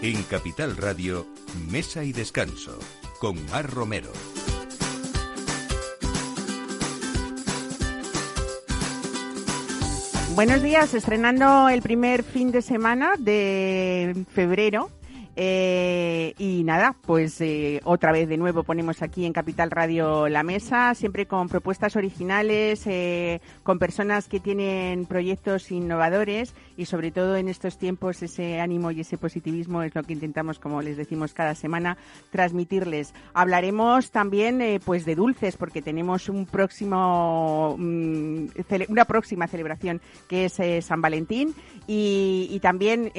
En Capital Radio, Mesa y Descanso, con Mar Romero. Buenos días, estrenando el primer fin de semana de febrero eh, y nada, pues eh, otra vez de nuevo ponemos aquí en Capital Radio la mesa, siempre con propuestas originales, eh, con personas que tienen proyectos innovadores y sobre todo en estos tiempos ese ánimo y ese positivismo es lo que intentamos, como les decimos cada semana, transmitirles. Hablaremos también pues de dulces porque tenemos un próximo, mm, una próxima celebración que es San Valentín y, también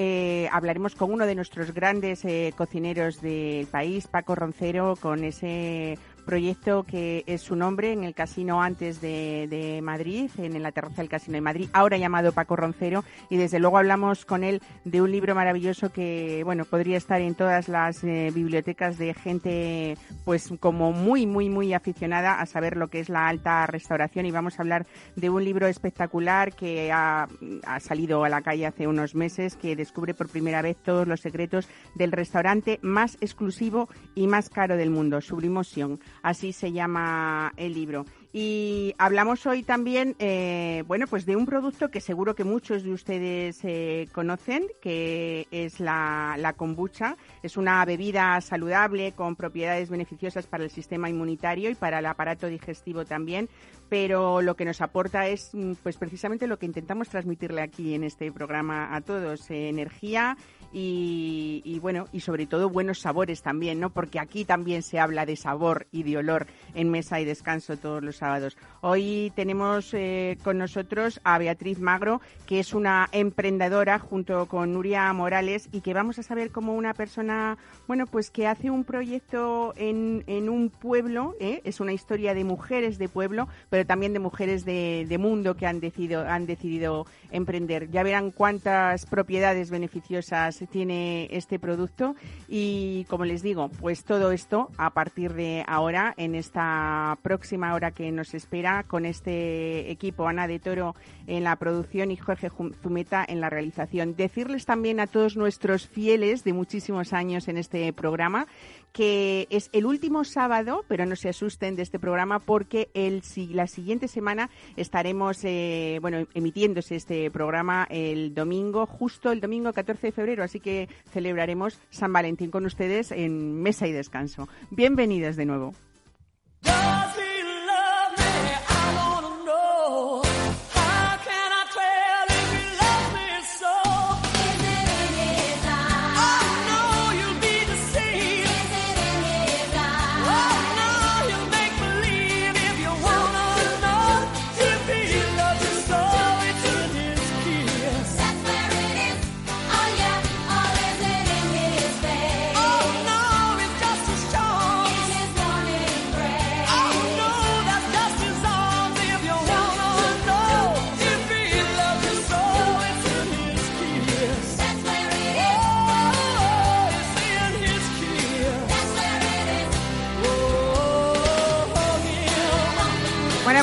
hablaremos con uno de nuestros grandes eh, cocineros del país, Paco Roncero, con ese proyecto que es su nombre en el casino antes de, Madrid, en la terraza del Casino de Madrid, ahora llamado Paco Roncero, y desde luego hablamos con él de un libro maravilloso que, bueno, podría estar en todas las eh, bibliotecas de gente, pues como muy, muy, muy aficionada a saber lo que es la alta restauración, y vamos a hablar de un libro espectacular que ha, ha salido a la calle hace unos meses, que descubre por primera vez todos los secretos del restaurante más exclusivo y más caro del mundo, Sublimoción así se llama el libro. Y hablamos hoy también, eh, bueno, pues de un producto que seguro que muchos de ustedes eh, conocen, que es la, la, kombucha. Es una bebida saludable con propiedades beneficiosas para el sistema inmunitario y para el aparato digestivo también. Pero lo que nos aporta es, mm, pues precisamente lo que intentamos transmitirle aquí en este programa a todos: eh, energía y, bueno, y sobre todo buenos sabores también, ¿no? Porque aquí también se habla de sabor y de olor en mesa y descanso todos los sábados. Hoy tenemos eh, con nosotros a Beatriz Magro, que es una emprendedora junto con Nuria Morales y que vamos a saber cómo una persona, bueno, pues que hace un proyecto en, en un pueblo, ¿eh? es una historia de mujeres de pueblo, pero también de mujeres de, de mundo que han decidido, han decidido emprender. Ya verán cuántas propiedades beneficiosas tiene este producto y como les digo, pues todo esto a partir de ahora, en esta próxima hora que nos espera, con este equipo, Ana de Toro en la producción y Jorge Zumeta en la realización. Decirles también a todos nuestros fieles de muchísimos años en este programa que es el último sábado, pero no se asusten de este programa porque el, la siguiente semana estaremos eh, bueno, emitiéndose este programa el domingo, justo el domingo 14 de febrero, así que celebraremos San Valentín con ustedes en mesa y descanso. Bienvenidos de nuevo.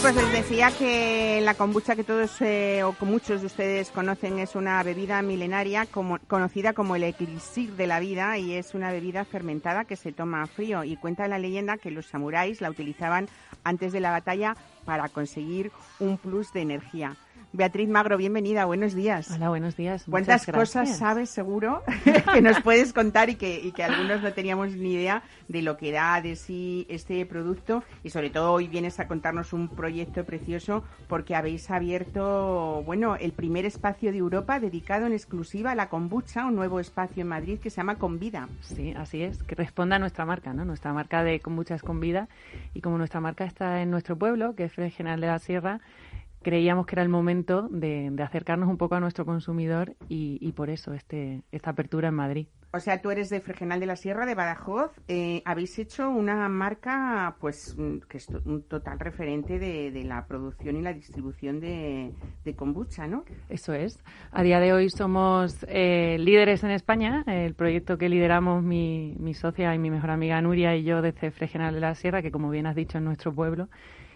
Pues les decía que la kombucha que todos eh, o muchos de ustedes conocen es una bebida milenaria conocida como el elixir de la vida y es una bebida fermentada que se toma frío y cuenta la leyenda que los samuráis la utilizaban antes de la batalla para conseguir un plus de energía. Beatriz Magro, bienvenida, buenos días. Hola, buenos días. ¿Cuántas cosas sabes seguro que nos puedes contar y que, y que algunos no teníamos ni idea de lo que da de sí este producto? Y sobre todo hoy vienes a contarnos un proyecto precioso porque habéis abierto, bueno, el primer espacio de Europa dedicado en exclusiva a la kombucha, un nuevo espacio en Madrid que se llama Convida. Sí, así es, que responda a nuestra marca, ¿no? Nuestra marca de kombucha es Convida y como nuestra marca está en nuestro pueblo, que es Fred General de la Sierra, creíamos que era el momento de, acercarnos un poco a nuestro consumidor y, por eso este, esta apertura en Madrid. O sea, tú eres de Fregenal de la Sierra, de Badajoz. Eh, habéis hecho una marca, pues, que es un total referente de, la producción y la distribución de, kombucha, ¿no? Eso es. A día de hoy somos eh, líderes en España. El proyecto que lideramos mi, mi socia y mi mejor amiga Nuria y yo desde Fregenal de la Sierra, que como bien has dicho, es nuestro pueblo.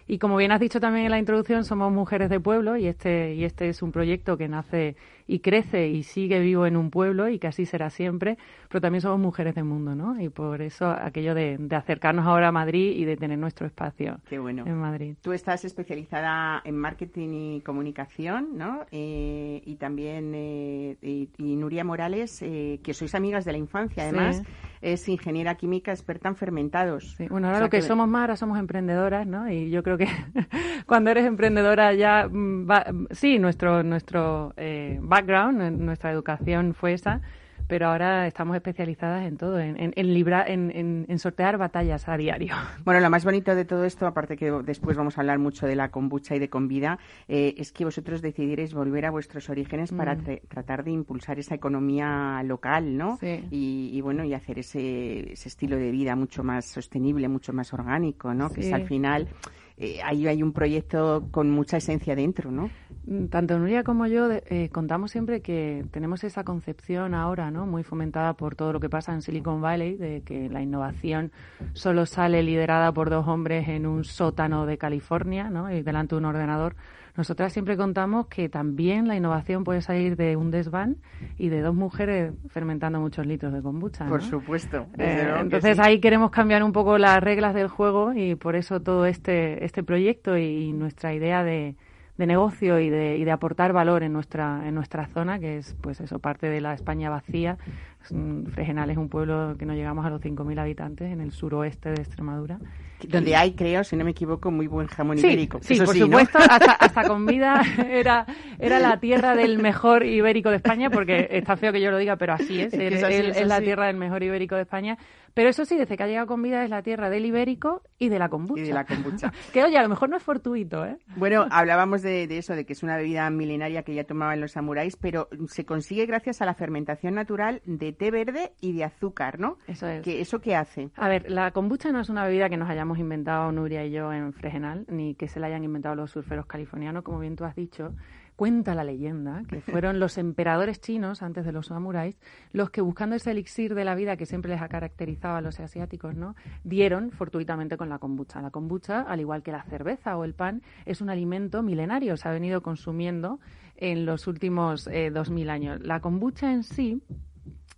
Y como bien has dicho también en la introducción, somos mujeres de pueblo y este, y este es un proyecto que nace y crece y sigue vivo en un pueblo y que así será siempre, pero también somos mujeres del mundo, ¿no? Y por eso aquello de, acercarnos ahora a Madrid y de tener nuestro espacio en Madrid. Tú estás especializada en marketing y comunicación, ¿no? Eh, y también, eh, y, Nuria Morales, eh, que sois amigas de la infancia, además. es ingeniera química experta en fermentados. Bueno, ahora lo que, somos más, ahora somos emprendedoras, ¿no? Y yo creo que cuando eres emprendedora ya, mm, sí, nuestro, nuestro background, nuestra educación fue esa, pero ahora estamos especializadas en todo, en, en, en, en, sortear batallas a diario. Bueno, lo más bonito de todo esto, aparte que después vamos a hablar mucho de la kombucha y de convida, eh, es que vosotros decidierais volver a vuestros orígenes para mm. tratar de impulsar esa economía local, ¿no? Y, bueno, y hacer ese, ese estilo de vida mucho más sostenible, mucho más orgánico, ¿no? Que es al final eh, ahí hay un proyecto con mucha esencia dentro, ¿no? Mm, tanto Nuria como yo eh, contamos siempre que tenemos esa concepción ahora, ¿no? Muy fomentada por todo lo que pasa en Silicon Valley, de que la innovación solo sale liderada por dos hombres en un sótano de California, ¿no? Y delante de un ordenador. Nosotras siempre contamos que también la innovación puede salir de un desván y de dos mujeres fermentando muchos litros de kombucha. Por supuesto. Eh, entonces ahí queremos cambiar un poco las reglas del juego y por eso todo este, este proyecto y nuestra idea de, de negocio y de, y de aportar valor en nuestra en nuestra zona que es pues eso parte de la España vacía Fregenal es un pueblo que no llegamos a los 5.000 habitantes en el suroeste de Extremadura donde hay, creo, si no me equivoco, muy buen jamón ibérico. Sí, por supuesto, hasta, hasta, con vida era, era la tierra del mejor ibérico de España, porque está feo que yo lo diga, pero así es, es, la tierra del mejor ibérico de España. Pero eso sí, desde que ha llegado con vida es la tierra del ibérico y de la kombucha. Y de la kombucha. que oye, a lo mejor no es fortuito, ¿eh? Bueno, hablábamos de, eso, de que es una bebida milenaria que ya tomaban los samuráis, pero se consigue gracias a la fermentación natural de té verde y de azúcar, ¿no? Eso es. Que, ¿Eso qué hace? A ver, la kombucha no es una bebida que nos hayamos inventado Nuria y yo en Fregenal, ni que se la hayan inventado los surferos californianos, como bien tú has dicho. Cuenta la leyenda que fueron los emperadores chinos, antes de los samuráis, los que buscando ese elixir de la vida que siempre les ha caracterizado a los asiáticos, ¿no? dieron fortuitamente con la kombucha. La kombucha, al igual que la cerveza o el pan, es un alimento milenario, se ha venido consumiendo en los últimos eh, dos mil años. La kombucha en sí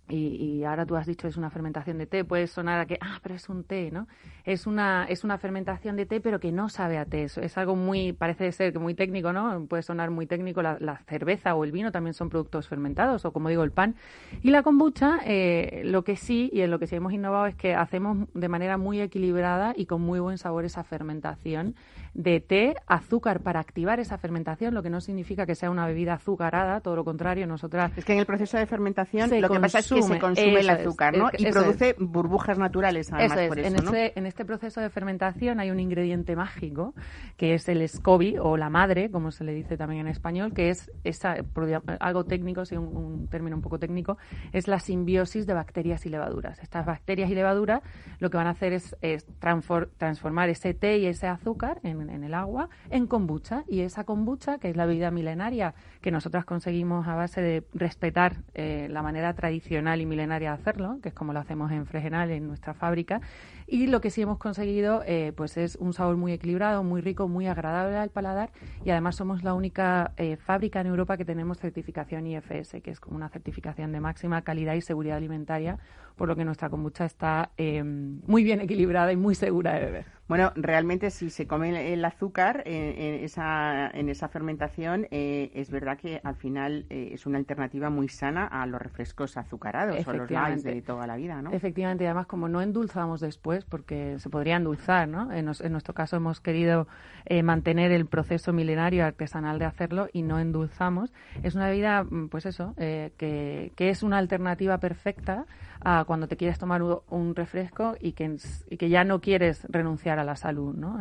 y, ahora tú has dicho es una fermentación de té, puede sonar a que, ah, pero es un té, ¿no? Es una, es una fermentación de té, pero que no sabe a té. Es algo muy, parece ser que muy técnico, ¿no? Puede sonar muy técnico. La, cerveza o el vino también son productos fermentados, o como digo, el pan. Y la kombucha, eh, lo que sí, y en lo que sí hemos innovado, es que hacemos de manera muy equilibrada y con muy buen sabor esa fermentación de té, azúcar para activar esa fermentación, lo que no significa que sea una bebida azucarada, todo lo contrario, nosotras... Es que en el proceso de fermentación lo que pasa es que se consume el azúcar, ¿no? y produce burbujas naturales, además, por eso, en, este, en este proceso de fermentación hay un ingrediente mágico, que es el SCOBY, o la madre, como se le dice también en español, que es esa, algo técnico, sí, un, término un poco técnico, es la simbiosis de bacterias y levaduras. Estas bacterias y levaduras lo que van a hacer es, transformar ese té y ese azúcar en el agua en kombucha. Y esa kombucha, que es la bebida milenaria que nosotras conseguimos a base de respetar eh, la manera tradicional y milenaria de hacerlo, que es como lo hacemos en Fregenal, en nuestra fábrica, y lo que sí hemos conseguido eh, pues es un sabor muy equilibrado, muy rico, muy agradable al paladar. Y además somos la única eh, fábrica en Europa que tenemos certificación IFS, que es como una certificación de máxima calidad y seguridad alimentaria, por lo que nuestra kombucha está muy bien equilibrada y muy segura de beber. Bueno, realmente si se come el azúcar en, esa, en esa fermentación, eh, es verdad que al final eh, es una alternativa muy sana a los refrescos azucarados o los lights de toda la vida, ¿no? Efectivamente, y además como no endulzamos después, porque se podría endulzar, ¿no? En, nuestro caso hemos querido eh, mantener el proceso milenario artesanal de hacerlo y no endulzamos. Es una bebida, mm, pues eso, que, que es una alternativa perfecta a cuando te quieres tomar un refresco y que, y que ya no quieres renunciar a la salud. ¿no?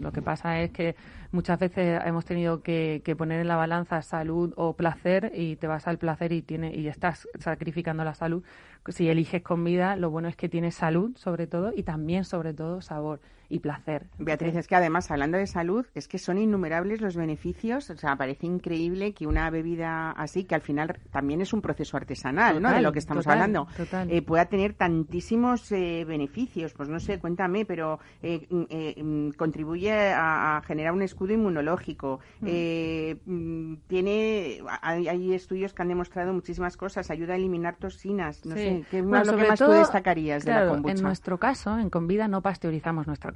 lo que pasa es que muchas veces hemos tenido que, poner en la balanza salud o placer y te vas al placer y, tiene, y estás sacrificando la salud si eliges comida, lo bueno es que tiene salud, sobre todo, y también, sobre todo, sabor y placer. Beatriz, es que además, hablando de salud, es que son innumerables los beneficios. O sea, parece increíble que una bebida así, que al final también es un proceso artesanal, ¿no? De lo que estamos hablando, eh, pueda tener tantísimos eh, beneficios. Pues no sé, cuéntame, pero eh, mm, mm, contribuye a, generar un escudo inmunológico. Mm. Mm, tiene, hay, estudios que han demostrado muchísimas cosas. Ayuda a eliminar toxinas. No sé, ¿qué más, lo que más tú destacarías de la kombucha? En nuestro caso, en Convida, no pasteurizamos nuestra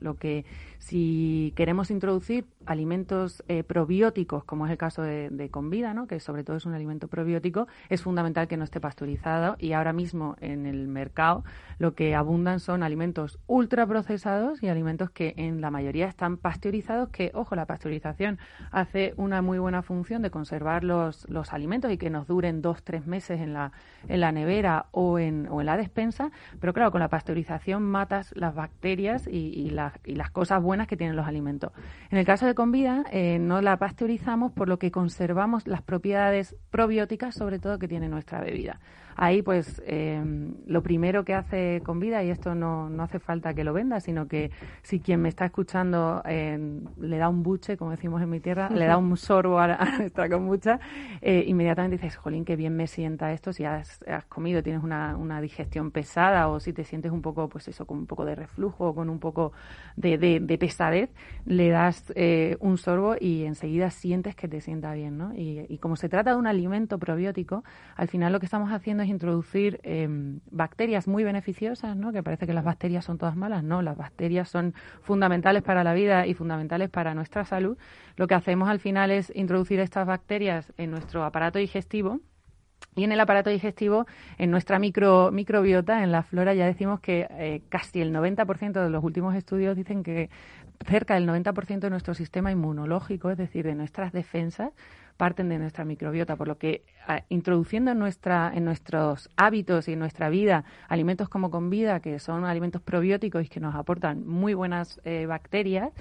lo que si queremos introducir alimentos eh, probióticos, como es el caso de, de Convida, ¿no? que sobre todo es un alimento probiótico, es fundamental que no esté pasteurizado y ahora mismo en el mercado lo que abundan son alimentos ultraprocesados y alimentos que en la mayoría están pasteurizados, que, ojo, la pasteurización hace una muy buena función de conservar los, los alimentos y que nos duren dos, tres meses en la, en la nevera o en, o en la despensa, pero claro, con la pasteurización matas las bacterias y y, las cosas buenas que tienen los alimentos. En el caso de Convida, eh, no la pasteurizamos, por lo que conservamos las propiedades probióticas, sobre todo que tiene nuestra bebida. Ahí, pues, eh, lo primero que hace Convida, y esto no, no hace falta que lo venda, sino que si quien me está escuchando eh, le da un buche, como decimos en mi tierra, le da un sorbo a, nuestra kombucha, inmediatamente dices, jolín, qué bien me sienta esto, si has, comido, tienes una, una digestión pesada o si te sientes un poco, pues eso, con un poco de reflujo o con un poco de, de, pesadez, le das eh, un sorbo y enseguida sientes que te sienta bien, ¿no? Y, como se trata de un alimento probiótico, al final lo que estamos haciendo es introducir em, bacterias muy beneficiosas, ¿no? Que parece que las bacterias son todas malas, no, las bacterias son fundamentales para la vida y fundamentales para nuestra salud. Lo que hacemos al final es introducir estas bacterias en nuestro aparato digestivo, y en el aparato digestivo, en nuestra micro, microbiota, en la flora, ya decimos que eh, casi el 90% de los últimos estudios dicen que cerca del 90% de nuestro sistema inmunológico, es decir, de nuestras defensas, parten de nuestra microbiota, por lo que introduciendo en, nuestra, en nuestros hábitos y en nuestra vida alimentos como con vida, que son alimentos probióticos y que nos aportan muy buenas eh, bacterias,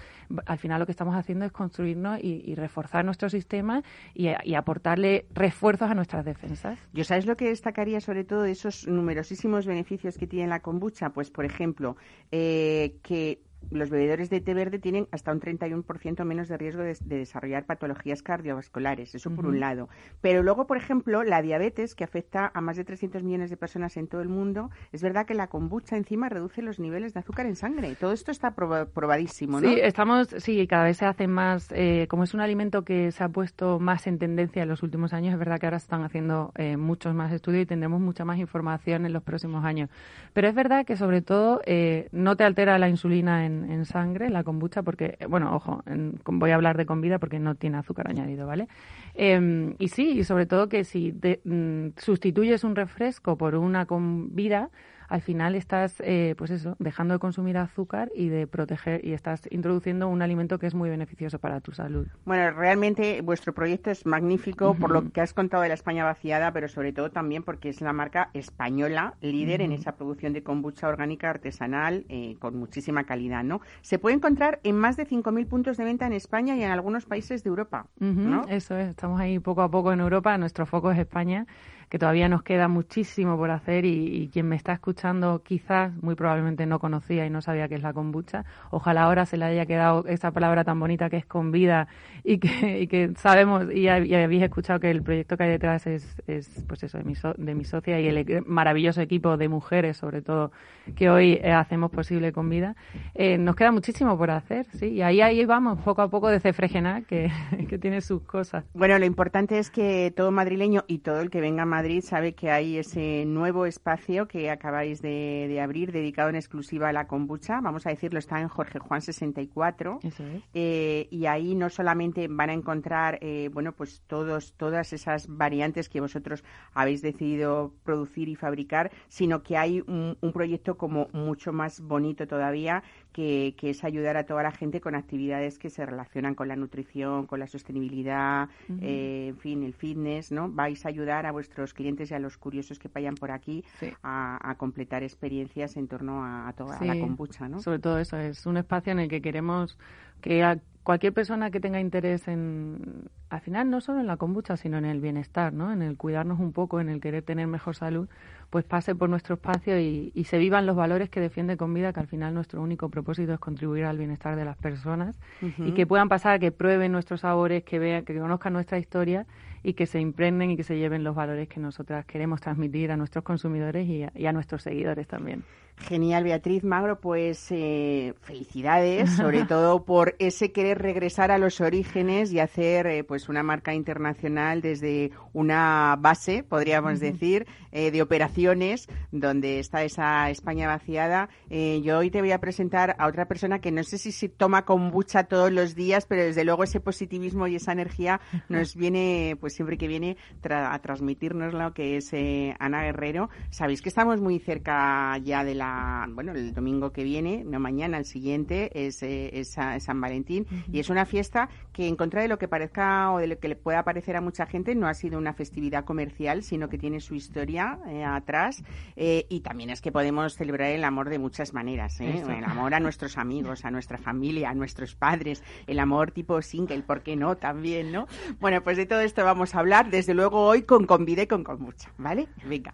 al final lo que estamos haciendo es construirnos y, reforzar nuestro sistema y, aportarle refuerzos a nuestras defensas. ¿Yo sabes lo que destacaría sobre todo de esos numerosísimos beneficios que tiene la kombucha? Pues, por ejemplo, eh, que los bebedores de té verde tienen hasta un 31% menos de riesgo de, desarrollar patologías cardiovasculares, eso por un lado. Pero luego, por ejemplo, la diabetes, que afecta a más de 300 millones de personas en todo el mundo, es verdad que la kombucha encima reduce los niveles de azúcar en sangre. Todo esto está probadísimo, ¿no? Sí, estamos, sí, cada vez se hace más, eh, como es un alimento que se ha puesto más en tendencia en los últimos años, es verdad que ahora se están haciendo eh, muchos más estudios y tendremos mucha más información en los próximos años. Pero es verdad que sobre todo eh, no te altera la insulina en en, sangre, la kombucha, porque, bueno, ojo, voy a hablar de comida porque no tiene azúcar añadido, ¿vale? Em, y sí, y sobre todo que si mm, sustituyes un refresco por una comida, al final estás, eh, pues eso, dejando de consumir azúcar y de proteger y estás introduciendo un alimento que es muy beneficioso para tu salud. Bueno, realmente vuestro proyecto es magnífico por lo que has contado de la España vaciada, pero sobre todo también porque es la marca española líder en esa producción de kombucha orgánica artesanal eh, con muchísima calidad, ¿no? Se puede encontrar en más de 5.000 puntos de venta en España y en algunos países de Europa, ¿no? Eso es, estamos ahí poco a poco en Europa, nuestro foco es España que todavía nos queda muchísimo por hacer y, quien me está escuchando quizás muy probablemente no conocía y no sabía qué es la kombucha. Ojalá ahora se le haya quedado esa palabra tan bonita que es con vida y que, que sabemos y, habéis escuchado que el proyecto que hay detrás es, es pues eso, de mi, de mi socia y el maravilloso equipo de mujeres sobre todo que hoy eh, hacemos posible con vida. Eh, nos queda muchísimo por hacer, sí, y ahí, ahí vamos poco a poco de Cefregena que, que tiene sus cosas. Bueno, lo importante es que todo madrileño y todo el que venga a Madrid sabe que hay ese nuevo espacio que acabáis de, abrir dedicado en exclusiva a la kombucha. Vamos a decirlo, está en Jorge Juan 64. Eh, y ahí no solamente van a encontrar, eh, bueno, pues todos, todas esas variantes que vosotros habéis decidido producir y fabricar, sino que hay un, proyecto como mucho más bonito todavía, que, es ayudar a toda la gente con actividades que se relacionan con la nutrición, con la sostenibilidad, eh, en fin, el fitness, ¿no? Vais a ayudar a vuestros clientes y a los curiosos que vayan por aquí a, completar experiencias en torno a, toda la kombucha, ¿no? Sobre todo eso, es un espacio en el que queremos que cualquier persona que tenga interés en, al final, no solo en la kombucha, sino en el bienestar, ¿no? En el cuidarnos un poco, en el querer tener mejor salud, pues pase por nuestro espacio y, se vivan los valores que defiende Convida, que al final nuestro único propósito es contribuir al bienestar de las personas y que puedan pasar, que prueben nuestros sabores, que vean, que conozcan nuestra historia y que se impregnen y que se lleven los valores que nosotras queremos transmitir a nuestros consumidores y a nuestros seguidores también. Genial, Beatriz Magro, pues eh, felicidades, sobre todo por ese querer regresar a los orígenes y hacer eh, pues una marca internacional desde una base, podríamos decir, eh, de operaciones donde está esa España vaciada. yo hoy te voy a presentar a otra persona que no sé si se toma kombucha todos los días, pero desde luego ese positivismo y esa energía nos viene, pues siempre que viene a transmitirnos lo que es Ana Guerrero. Sabéis que estamos muy cerca ya de la bueno, el domingo que viene, no mañana, el siguiente, es, eh, San Valentín. Y es una fiesta que, en contra de lo que parezca o de lo que le pueda parecer a mucha gente, no ha sido una festividad comercial, sino que tiene su historia eh, atrás. Eh, y también es que podemos celebrar el amor de muchas maneras. El amor a nuestros amigos, a nuestra familia, a nuestros padres, el amor tipo single, ¿por qué no? También, ¿no? Bueno, pues de todo esto vamos a hablar, desde luego hoy con Convide y con mucha ¿vale? Venga.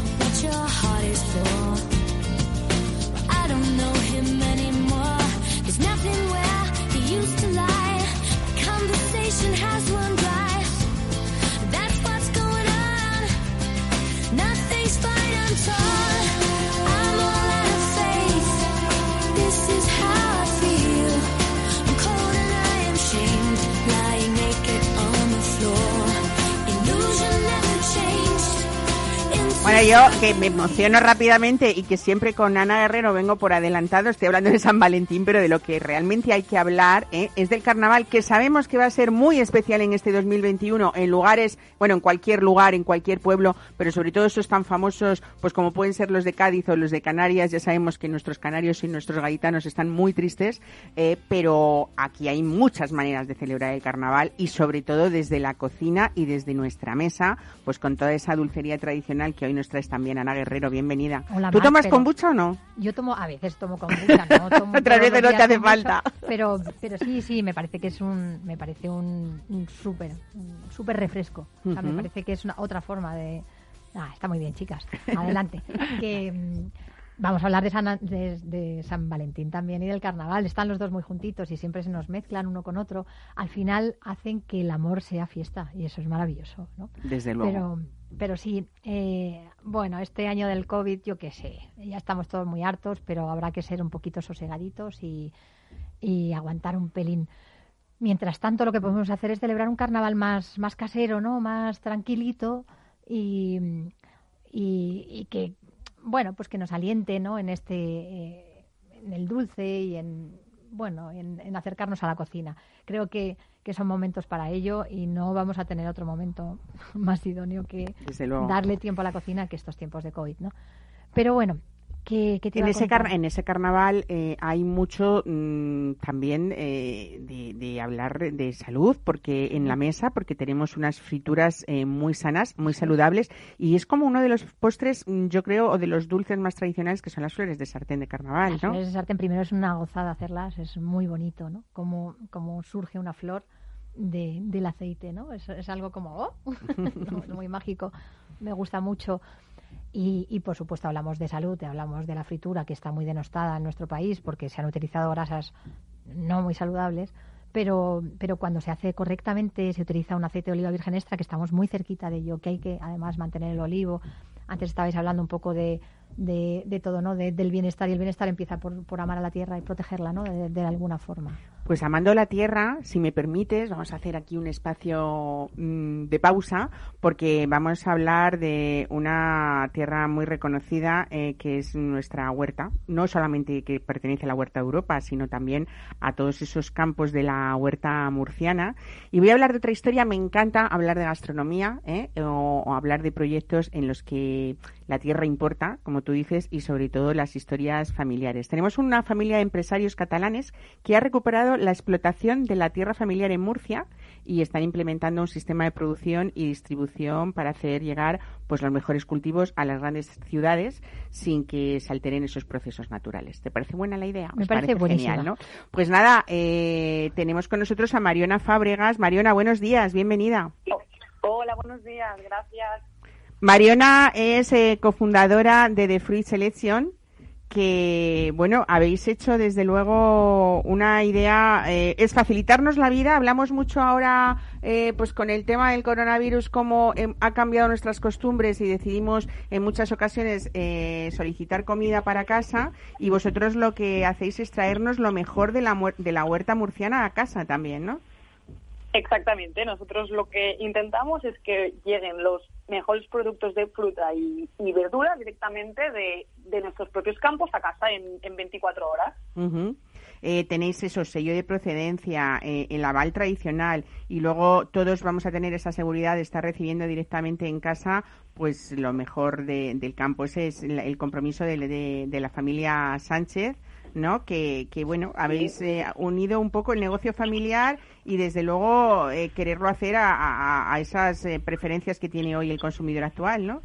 Nation Yo que me emociono rápidamente y que siempre con Ana Guerrero vengo por adelantado, estoy hablando de San Valentín, pero de lo que realmente hay que hablar ¿eh? es del carnaval, que sabemos que va a ser muy especial en este 2021 en lugares, bueno, en cualquier lugar, en cualquier pueblo, pero sobre todo esos tan famosos, pues como pueden ser los de Cádiz o los de Canarias, ya sabemos que nuestros canarios y nuestros gaitanos están muy tristes, eh, pero aquí hay muchas maneras de celebrar el carnaval y sobre todo desde la cocina y desde nuestra mesa, pues con toda esa dulcería tradicional que hoy nos traes también, Ana Guerrero, bienvenida. ¿Tú tomas kombucha o no? Yo tomo, a veces tomo kombucha, no tomo Otras veces no te hace falta. Pero, pero sí, sí, me parece que es un, me parece un, súper, súper refresco. O sea, me parece que es una otra forma de... Ah, está muy bien, chicas. Adelante. que, mm, Vamos a hablar de San, de, San, Valentín también y del carnaval. Están los dos muy juntitos y siempre se nos mezclan uno con otro. Al final hacen que el amor sea fiesta y eso es maravilloso. ¿no? Desde luego. Pero, pero sí, eh, bueno, este año del COVID, yo qué sé, ya estamos todos muy hartos, pero habrá que ser un poquito sosegaditos y, y aguantar un pelín. Mientras tanto, lo que podemos hacer es celebrar un carnaval más, más casero, ¿no? Más tranquilito y, y, que, bueno, pues que nos aliente, ¿no? En este, eh, en el dulce y en, bueno, en, acercarnos a la cocina. Creo que, que, son momentos para ello y no vamos a tener otro momento más idóneo que darle tiempo a la cocina que estos tiempos de COVID, ¿no? Pero bueno, en, ese en ese carnaval eh, hay mucho mm, también eh, de, hablar de salud porque en la mesa porque tenemos unas frituras eh, muy sanas muy saludables y es como uno de los postres mm, yo creo o de los dulces más tradicionales que son las flores de sartén de carnaval las flores de sartén primero es una gozada hacerlas es muy bonito no como como surge una flor de, del aceite no es, es algo como oh, muy mágico me gusta mucho y, por supuesto hablamos de salud, hablamos de la fritura que está muy denostada en nuestro país porque se han utilizado grasas no muy saludables, pero, pero cuando se hace correctamente se utiliza un aceite de oliva virgen extra, que estamos muy cerquita de ello, que hay que además mantener el olivo. Antes estabais hablando un poco de, de, de todo, ¿no? del bienestar y el bienestar empieza por, por amar a la tierra y protegerla, ¿no? de alguna forma. Pues amando la tierra, si me permites, vamos a hacer aquí un espacio mm, de pausa porque vamos a hablar de una tierra muy reconocida eh, que es nuestra huerta. No solamente que pertenece a la huerta de Europa, sino también a todos esos campos de la huerta murciana. Y voy a hablar de otra historia. Me encanta hablar de gastronomía ¿eh? o hablar de proyectos en los que la tierra importa, como tú dices, y sobre todo las historias familiares. Tenemos una familia de empresarios catalanes que ha recuperado la explotación de la tierra familiar en Murcia y están implementando un sistema de producción y distribución para hacer llegar pues los mejores cultivos a las grandes ciudades sin que se alteren esos procesos naturales. ¿Te parece buena la idea? Me parece, genial, ¿no? Pues nada, eh, tenemos con nosotros a Mariona Fábregas. Mariona, buenos días, bienvenida. Hola, buenos días, gracias. Mariona es eh, cofundadora de The Fruit Selection, que, bueno, habéis hecho desde luego una idea, eh, es facilitarnos la vida. Hablamos mucho ahora, eh, pues con el tema del coronavirus, cómo ha cambiado nuestras costumbres y decidimos en muchas ocasiones solicitar comida para casa y vosotros lo que hacéis es traernos lo mejor de la, de la huerta murciana a casa también, ¿no? Exactamente. Nosotros lo que intentamos es que lleguen los mejores productos de fruta y, verdura directamente de, nuestros propios campos a casa en, 24 horas. Eh, tenéis eso, sello de procedencia, eh, el aval tradicional y luego todos vamos a tener esa seguridad de estar recibiendo directamente en casa pues lo mejor del campo. Ese es el, compromiso de, la familia Sánchez. ¿no? Que, bueno, habéis eh, unido un poco el negocio familiar y desde luego eh, quererlo hacer a, esas eh, preferencias que tiene hoy el consumidor actual, ¿no?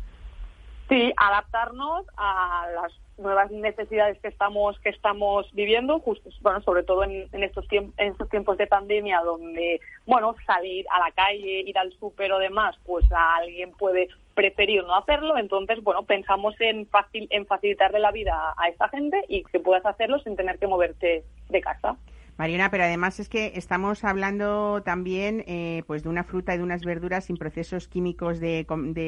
Sí, adaptarnos a las nuevas necesidades que estamos que estamos viviendo, justo, bueno, sobre todo en, estos tiempos, en estos tiempos de pandemia, donde, bueno, salir a la calle, ir al súper o demás, pues alguien puede preferir no hacerlo. Entonces, bueno, pensamos en en facilitarle la vida a esta gente y que puedas hacerlo sin tener que moverte de casa. Mariana, pero además es que estamos hablando también eh, pues de una fruta y de unas verduras sin procesos químicos de,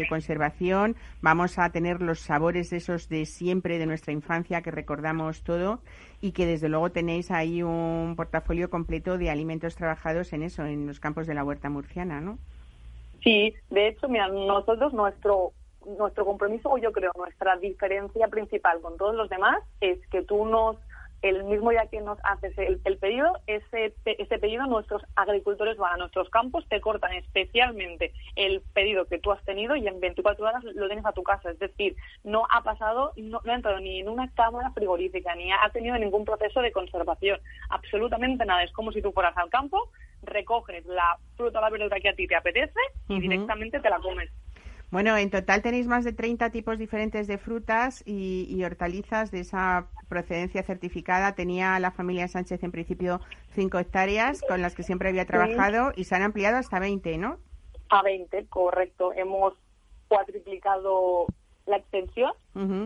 conservación. Vamos a tener los sabores esos de siempre de nuestra infancia que recordamos todo y que desde luego tenéis ahí un portafolio completo de alimentos trabajados en eso, en los campos de la huerta murciana, ¿no? Sí, de hecho, mira, nosotros nuestro nuestro compromiso o yo creo nuestra diferencia principal con todos los demás es que tú nos el mismo día que nos haces el, pedido, ese, ese pedido nuestros agricultores van a nuestros campos, te cortan especialmente el pedido que tú has tenido y en 24 horas lo tienes a tu casa. Es decir, no ha pasado, no, ha entrado ni en una cámara frigorífica, ni ha tenido ningún proceso de conservación. Absolutamente nada. Es como si tú fueras al campo, recoges la fruta o la verdura que a ti te apetece y directamente te la comes. Bueno, en total tenéis más de 30 tipos diferentes de frutas y, hortalizas de esa procedencia certificada. Tenía la familia Sánchez en principio 5 hectáreas con las que siempre había trabajado y se han ampliado hasta 20, ¿no? A 20, correcto. Hemos cuatriplicado la extensión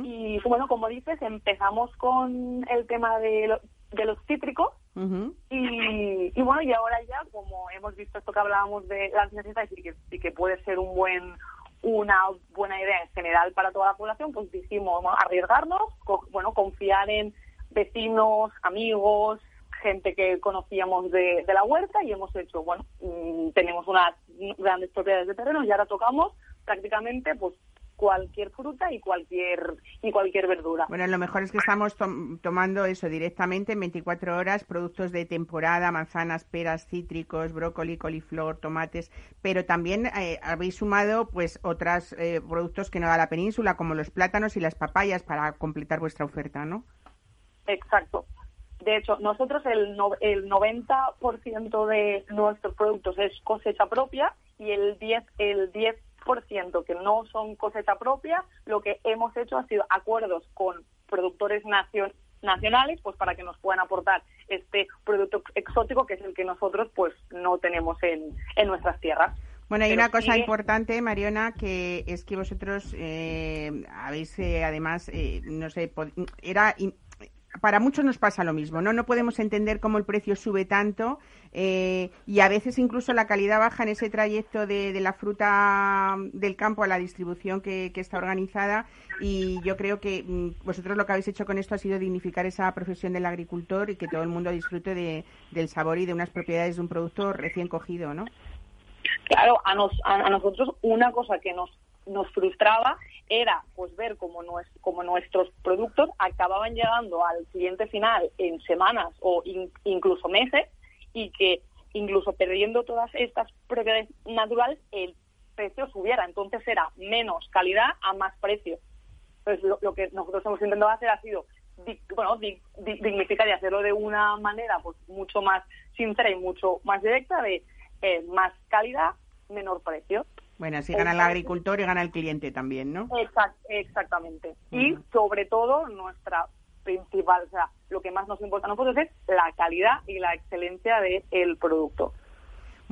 y, bueno, como dices, empezamos con el tema de, de los cítricos y, y, bueno, y ahora ya, como hemos visto esto que hablábamos de las necesidades y que, y que puede ser un buen una buena idea en general para toda la población, pues dijimos arriesgarnos, bueno, confiar en vecinos, amigos, gente que conocíamos de, de la huerta y hemos hecho, bueno, mm, tenemos unas grandes propiedades de terreno y ahora tocamos prácticamente pues cualquier fruta y cualquier y cualquier verdura. Bueno, lo mejor es que estamos tomando eso directamente en 24 horas, productos de temporada, manzanas, peras, cítricos, brócoli, coliflor, tomates, pero también eh, habéis sumado pues otros eh, productos que no da la península, como los plátanos y las papayas, para completar vuestra oferta, ¿no? Exacto. De hecho, nosotros el, el 90% de nuestros productos es cosecha propia y el 10, el 10 ciento que no son cosecha propia, lo que hemos hecho ha sido acuerdos con productores nacionales pues para que nos puedan aportar este producto exótico que es el que nosotros pues no tenemos en, en nuestras tierras. Bueno, hay una cosa importante, Mariona, que es que vosotros eh, habéis eh, además, eh, no sé, era para muchos nos pasa lo mismo, ¿no? No podemos entender cómo el precio sube tanto eh, y a veces incluso la calidad baja en ese trayecto de, la fruta del campo a la distribución que, está organizada y yo creo que mm, vosotros lo que habéis hecho con esto ha sido dignificar esa profesión del agricultor y que todo el mundo disfrute de, del sabor y de unas propiedades de un producto recién cogido, ¿no? Claro, a, nos, a, nosotros una cosa que nos, nos frustraba era pues ver cómo, nuestros productos acababan llegando al cliente final en semanas o incluso meses y que incluso perdiendo todas estas propiedades naturales el precio subiera. Entonces era menos calidad a más precio. Pues lo, que nosotros hemos intentado hacer ha sido bueno, dignificar y hacerlo de una manera pues mucho más sincera y mucho más directa de eh, más calidad, menor precio. Bueno, así gana el agricultor y gana el cliente también, ¿no? exactamente. Y sobre todo nuestra principal, o sea, lo que más nos importa a nosotros es la calidad y la excelencia del producto.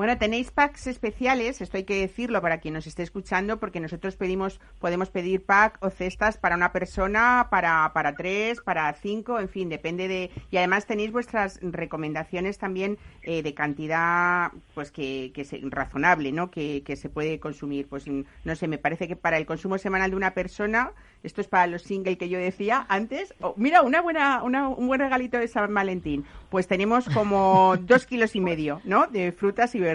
Bueno, tenéis packs especiales, esto hay que decirlo para quien nos esté escuchando, porque nosotros pedimos, podemos pedir pack o cestas para una persona, para, para tres, para cinco, en fin, depende de. Y además tenéis vuestras recomendaciones también eh, de cantidad, pues que, que razonable, ¿no? Que, se puede consumir. Pues no sé, me parece que para el consumo semanal de una persona esto es para los single que yo decía antes. Oh, mira, una buena, un buen regalito de San Valentín. Pues tenemos como dos kilos y medio, ¿no? De frutas y verduras.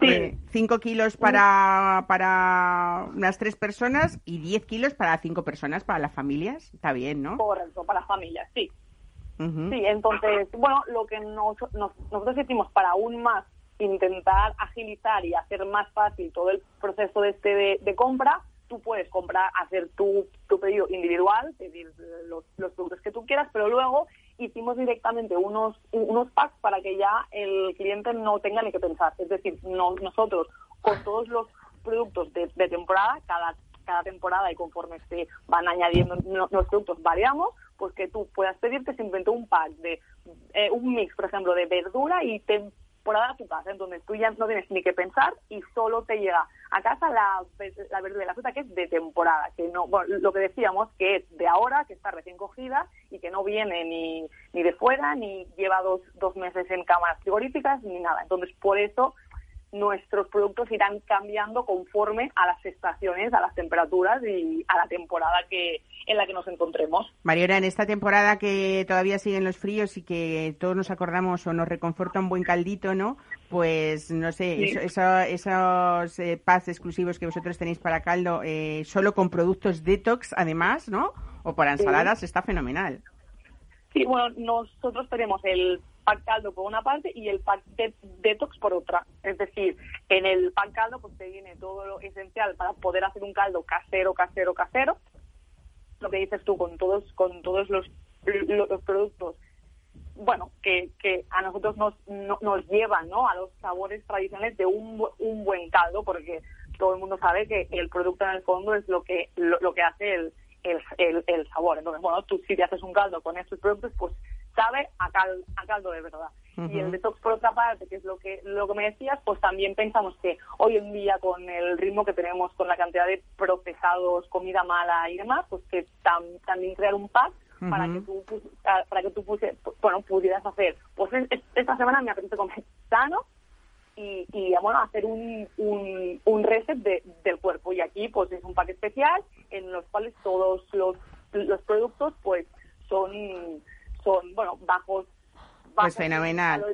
Eh, cinco kilos para, para unas tres personas y diez kilos para cinco personas, para las familias. Está bien, ¿no? Correcto, para familias, sí. Sí, entonces, bueno, lo que nosotros hicimos para aún más intentar agilizar y hacer más fácil todo el proceso de este de compra, tú puedes comprar, hacer tu, tu pedido individual, pedir los, los, productos que tú quieras, pero luego hicimos directamente unos, unos packs para que ya el cliente no tenga ni que pensar. Es decir, nosotros con todos los productos de, temporada, cada, cada temporada y conforme se van añadiendo los productos variamos, pues que tú puedas pedirte simplemente un pack de eh, un mix, por ejemplo, de verdura y te temporada a tu casa, en donde tú ya no tienes ni que pensar y solo te llega a casa la, verdura y la fruta que es de temporada, que no, lo que decíamos que es de ahora, que está recién cogida y que no viene ni, ni de fuera, ni lleva dos, dos meses en cámaras frigoríficas, ni nada. Entonces, por eso nuestros productos irán cambiando conforme a las estaciones, a las temperaturas y a la temporada que en la que nos encontremos. Mariana, en esta temporada que todavía siguen los fríos y que todos nos acordamos o nos reconforta un buen caldito, ¿no? Pues no sé, esos eh, exclusivos que vosotros tenéis para caldo, eh, solo con productos detox, además, ¿no? O para ensaladas, está fenomenal. Sí, bueno, nosotros tenemos el pack caldo por una parte y el pack de detox por otra. Es decir, en el pack caldo pues te viene todo lo esencial para poder hacer un caldo casero, casero, casero. Lo que dices tú con todos con todos los, los productos bueno, que, que a nosotros nos, nos llevan ¿no? a los sabores tradicionales de un, un buen caldo, porque todo el mundo sabe que el producto en el fondo es lo que, lo, que hace el, el, el, sabor. Entonces, bueno, tú si te haces un caldo con estos productos, pues sabe a, a caldo de verdad. Y el detox, por otra parte, que es lo que, lo que me decías, pues también pensamos que hoy en día, con el ritmo que tenemos, con la cantidad de procesados, comida mala y demás, pues que también crear un pack para que tú para que tú bueno pudieras hacer pues esta semana me apetece comer sano y, y bueno hacer un, un, un reset de, del cuerpo. Y aquí pues es un pack especial en los cuales todos los, los productos pues son son, bueno, bajos pues fenomenal.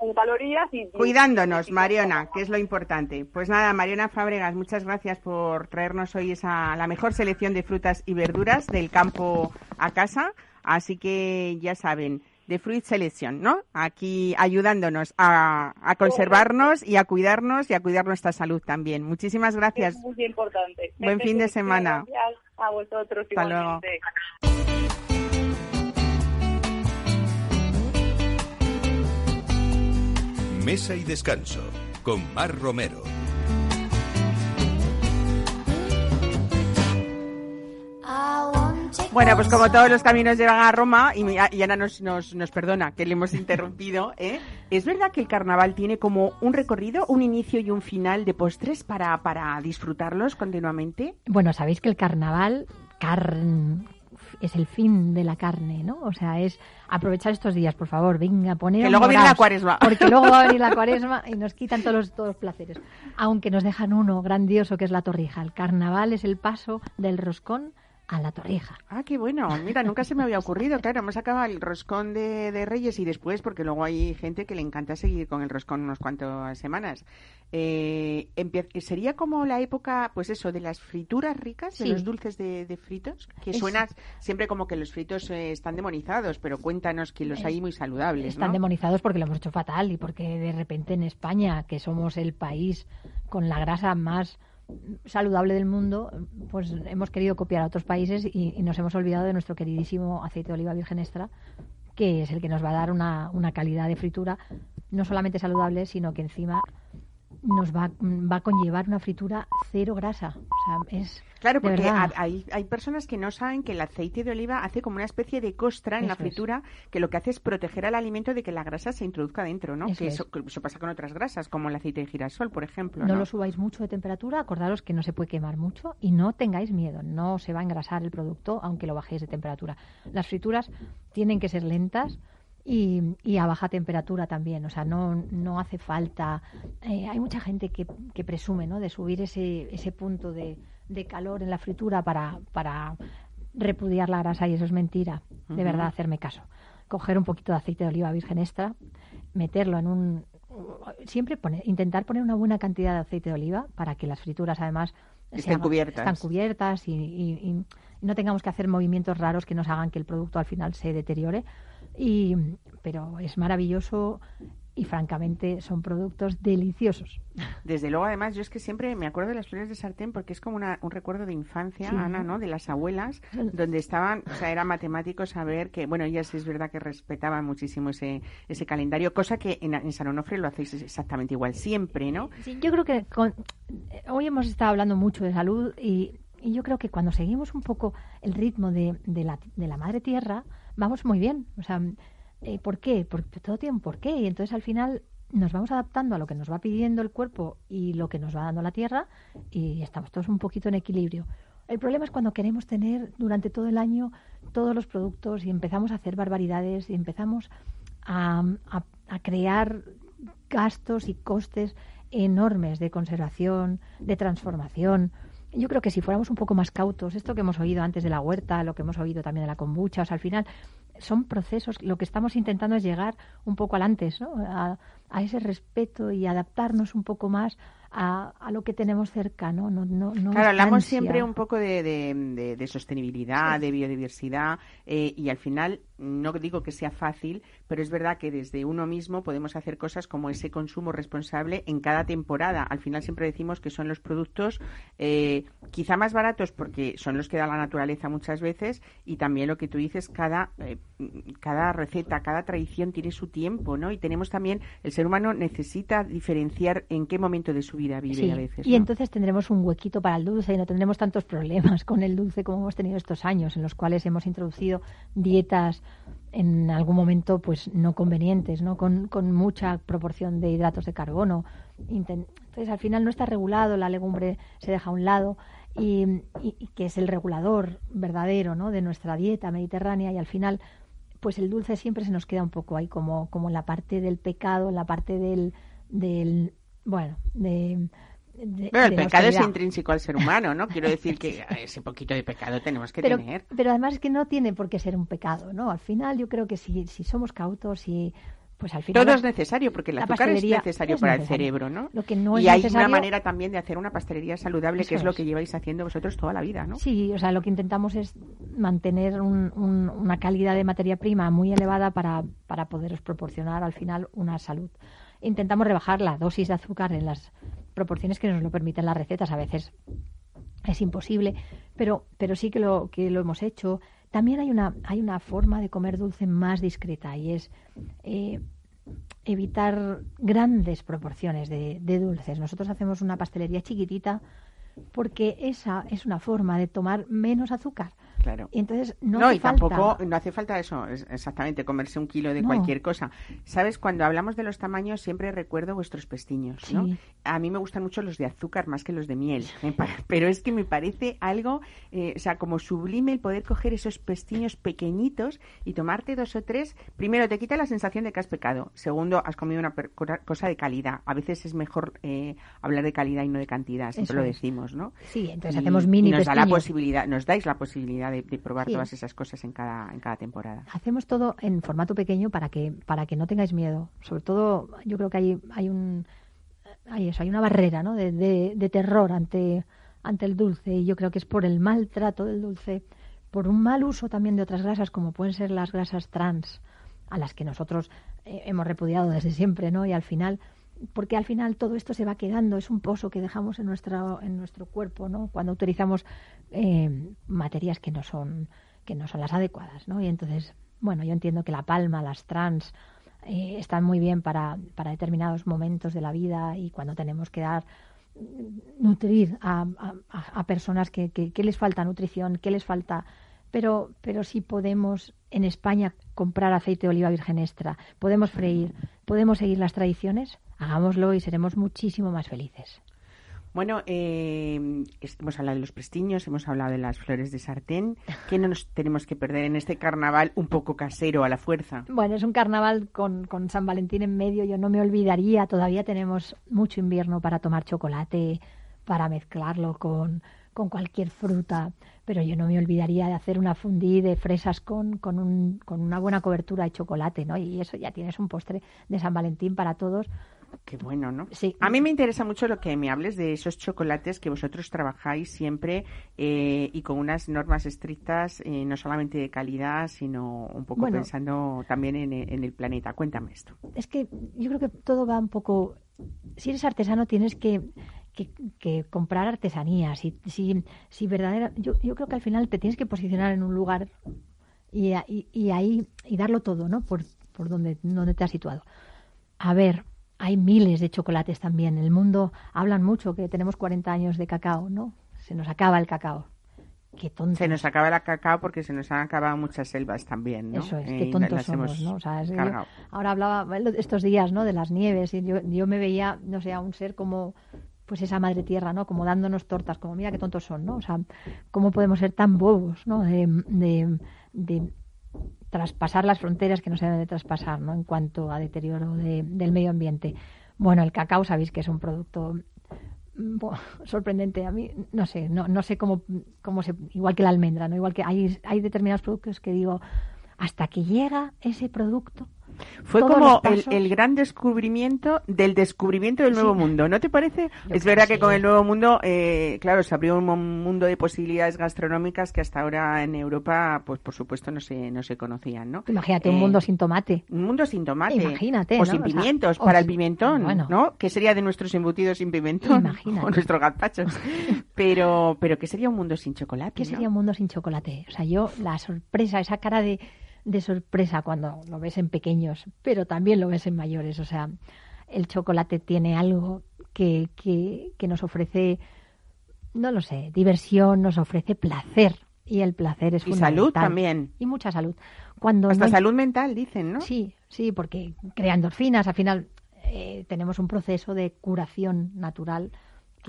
En calorías y, Cuidándonos, Mariona, que es lo importante. Pues nada, Mariona Fábregas, muchas gracias por traernos hoy esa la mejor selección de frutas y verduras del campo a casa. Así que ya saben, de Fruit Selection, ¿no? Aquí ayudándonos a, a, conservarnos y a cuidarnos y a cuidar nuestra salud también. Muchísimas gracias. Es muy importante. Buen fin de semana. Gracias a vosotros. Hasta luego. Mesa y Descanso con Mar Romero. Bueno, pues como todos los caminos llevan a Roma, y, Ana nos, nos, nos, perdona que le hemos interrumpido, ¿eh? ¿es verdad que el carnaval tiene como un recorrido, un inicio y un final de postres para, para disfrutarlos continuamente? Bueno, sabéis que el carnaval, carn, es el fin de la carne, ¿no? O sea, es aprovechar estos días, por favor, venga, poner Que luego viene la cuaresma. Porque luego va a venir la cuaresma y nos quitan todos los, todos los placeres. Aunque nos dejan uno grandioso que es la torrija. El carnaval es el paso del roscón a la torrija. Ah, qué bueno. Mira, nunca se me había ocurrido. Claro, hemos acabado el roscón de, de, Reyes y después, porque luego hay gente que le encanta seguir con el roscón unos cuantos semanas. Eh, sería como la época, pues eso, de las frituras ricas, de los dulces de, de fritos, que suena siempre como que los fritos eh, están demonizados, pero cuéntanos que los hay muy saludables. Están demonizados porque lo hemos hecho fatal y porque de repente en España, que somos el país con la grasa más saludable del mundo, pues hemos querido copiar a otros países y, nos hemos olvidado de nuestro queridísimo aceite de oliva virgen extra, que es el que nos va a dar una, una calidad de fritura no solamente saludable, sino que encima nos va, va a conllevar una fritura cero grasa. O sea, es claro, porque hay, hay personas que no saben que el aceite de oliva hace como una especie de costra en la fritura que lo que hace es proteger al alimento de que la grasa se introduzca dentro, ¿no? que eso, pasa con otras grasas, como el aceite de girasol, por ejemplo. No, lo subáis mucho de temperatura, acordaros que no se puede quemar mucho y no tengáis miedo, no se va a engrasar el producto aunque lo bajéis de temperatura. Las frituras tienen que ser lentas y, a baja temperatura también. O sea, no, no hace falta. Eh, hay mucha gente que, que presume ¿no? de subir ese, ese punto de, de calor en la fritura para, para repudiar la grasa y eso es mentira. De verdad, hacerme caso. Coger un poquito de aceite de oliva virgen extra, meterlo en un. Siempre poner, intentar poner una buena cantidad de aceite de oliva para que las frituras además estén cubiertas. Están cubiertas y, y no tengamos que hacer movimientos raros que nos hagan que el producto al final se deteriore y, pero es maravilloso y francamente son productos deliciosos. Desde luego, además, yo es que siempre me acuerdo de las flores de sartén porque es como un recuerdo de infancia, Ana, ¿no? De las abuelas, donde estaban, o sea, era matemático saber que, bueno, ellas es verdad que respetaban muchísimo ese, ese calendario, cosa que en, San Onofre lo hacéis exactamente igual siempre, ¿no? Sí, yo creo que hoy hemos estado hablando mucho de salud y, y, yo creo que cuando seguimos un poco el ritmo de, de, la, de la madre tierra, vamos muy bien. O sea, eh, ¿por qué? Porque todo tiene un porqué. Y entonces al final nos vamos adaptando a lo que nos va pidiendo el cuerpo y lo que nos va dando la tierra y estamos todos un poquito en equilibrio. El problema es cuando queremos tener durante todo el año todos los productos y empezamos a hacer barbaridades y empezamos a, a crear gastos y costes enormes de conservación, de transformación. Yo creo que si fuéramos un poco más cautos, esto que hemos oído antes de la huerta, lo que hemos oído también de la kombucha, o sea, al final son procesos, lo que estamos intentando es llegar un poco al antes, ¿no? a, a ese respeto y adaptarnos un poco más a, a, lo que tenemos cerca, ¿no? no, no, claro, hablamos siempre un poco de, de, de, sostenibilidad, de biodiversidad, eh, y al final no digo que sea fácil, pero es verdad que desde uno mismo podemos hacer cosas como ese consumo responsable en cada temporada. Al final siempre decimos que son los productos eh, quizá más baratos porque son los que da la naturaleza muchas veces y también lo que tú dices, cada, eh, cada receta, cada tradición tiene su tiempo, ¿no? Y tenemos también, el ser humano necesita diferenciar en qué momento de su vida vive a veces. Y entonces tendremos un huequito para el dulce y no tendremos tantos problemas con el dulce como hemos tenido estos años en los cuales hemos introducido dietas en algún momento pues no convenientes, ¿no? Con, con mucha proporción de hidratos de carbono. Entonces al final no está regulado, la legumbre se deja a un lado y, y, que es el regulador verdadero ¿no? de nuestra dieta mediterránea y al final pues el dulce siempre se nos queda un poco ahí como, como la parte del pecado, la parte del, del bueno, de, pero el pecado es intrínseco al ser humano, ¿no? Quiero decir que ese poquito de pecado tenemos que tener. Pero además es que no tiene por qué ser un pecado, ¿no? Al final yo creo que si, si somos cautos y pues al final todo es necesario porque el azúcar es necesario para el cerebro, ¿no? Lo que no y hay una manera también de hacer una pastelería saludable que es, lo que lleváis haciendo vosotros toda la vida, ¿no? Sí, o sea, lo que intentamos es mantener una calidad de materia prima muy elevada para, para poderos proporcionar al final una salud. Intentamos rebajar la dosis de azúcar en las proporciones que nos lo permiten las recetas. A veces es imposible, pero, pero sí que lo, que lo hemos hecho. También hay una, hay una forma de comer dulce más discreta y es eh, evitar grandes proporciones de, de, dulces. Nosotros hacemos una pastelería chiquitita porque esa es una forma de tomar menos azúcar. Claro. Y entonces no, hace y tampoco no hace falta eso, exactamente, comerse un kilo de cualquier cosa. ¿Sabes? Cuando hablamos de los tamaños siempre recuerdo vuestros pestiños, ¿no? A mí me gustan mucho los de azúcar más que los de miel, pero es que me parece algo, eh, o sea, como sublime el poder coger esos pestiños pequeñitos y tomarte dos o tres. Primero, te quita la sensación de que has pecado. Segundo, has comido una cosa de calidad. A veces es mejor eh, hablar de calidad y no de cantidad, siempre lo decimos, ¿no? Sí, entonces hacemos mini nos da la posibilidad, nos dais la posibilidad de, probar todas esas cosas en cada, en cada temporada. Hacemos todo en formato pequeño para que, para que no tengáis miedo. Sobre todo, yo creo que hay, hay un hay eso, hay una barrera ¿no? de, de, terror ante, ante el dulce y yo creo que es por el maltrato del dulce, por un mal uso también de otras grasas como pueden ser las grasas trans, a las que nosotros eh, hemos repudiado desde siempre, ¿no? Y al final porque al final todo esto se va quedando, es un pozo que dejamos en, nuestra, en nuestro cuerpo, ¿no? Cuando utilizamos eh, materias que no son que no son las adecuadas, ¿no? Y entonces, bueno, yo entiendo que la palma, las trans, eh, están muy bien para, para determinados momentos de la vida y cuando tenemos que dar nutrir a, personas que, que, que, les falta nutrición, que les falta pero, pero si podemos en España comprar aceite de oliva virgen extra, podemos freír, podemos seguir las tradiciones, hagámoslo y seremos muchísimo más felices. Bueno, eh, hemos hablado de los prestiños, hemos hablado de las flores de sartén. ¿Qué no nos tenemos que perder en este carnaval un poco casero a la fuerza? Bueno, es un carnaval con, con San Valentín en medio. Yo no me olvidaría, todavía tenemos mucho invierno para tomar chocolate, para mezclarlo con, con cualquier fruta, pero yo no me olvidaría de hacer una fundí de fresas con, con, un, con una buena cobertura de chocolate, ¿no? Y eso ya tienes un postre de San Valentín para todos Qué bueno, ¿no? Sí. A mí me interesa mucho lo que me hables de esos chocolates que vosotros trabajáis siempre eh, y con unas normas estrictas, eh, no solamente de calidad, sino un poco pensando también en, el planeta. Cuéntame esto. Es que yo creo que todo va un poco. Si eres artesano, tienes que, que, comprar artesanías. Si, si, si verdadera, yo, yo creo que al final te tienes que posicionar en un lugar y, y, ahí y darlo todo, ¿no? Por, por donde, donde te has situado. A ver, hay miles de chocolates también. En el mundo hablan mucho que tenemos 40 años de cacao, ¿no? Se nos acaba el cacao. Qué tonto. Se nos acaba el cacao porque se nos han acabado muchas selvas también, ¿no? Eso es, qué tontos somos, ¿no? O sea, ahora hablaba estos días, ¿no? De las nieves y yo, yo me veía, no sé, a un ser como pues esa madre tierra, ¿no? Como dándonos tortas, como mira qué tontos son, ¿no? O sea, cómo podemos ser tan bobos, ¿no? de, de traspasar las fronteras que no se deben de traspasar ¿no? en cuanto a deterioro del medio ambiente. Bueno, el cacao sabéis que es un producto mm, sorprendente. A mí, no sé, no, no sé cómo, cómo. Igual que la almendra, ¿no? Igual que hay, hay determinados productos que digo, hasta que llega ese producto, fue como el, gran descubrimiento del descubrimiento del nuevo mundo, ¿no te parece? es verdad que con el nuevo mundo, eh, claro, se abrió un mundo de posibilidades gastronómicas que hasta ahora en Europa, pues por supuesto, no se, no se conocían, ¿no? Imagínate un eh, mundo sin tomate. Un mundo sin tomate. Imagínate. O sin pimientos, para el pimentón, ¿no? ¿Qué sería de nuestros embutidos sin pimentón? Imagínate. O nuestros gazpachos. pero, pero ¿qué sería un mundo sin chocolate? ¿Qué sería un mundo sin chocolate? O sea, yo, la sorpresa, esa cara de de sorpresa cuando lo ves en pequeños, pero también lo ves en mayores. O sea, el chocolate tiene algo que, que, nos ofrece, no lo sé, diversión, nos ofrece placer. Y el placer es y salud también. Y mucha salud. Cuando Hasta salud mental, dicen, ¿no? Sí, sí, porque crea endorfinas. Al final eh, tenemos un proceso de curación natural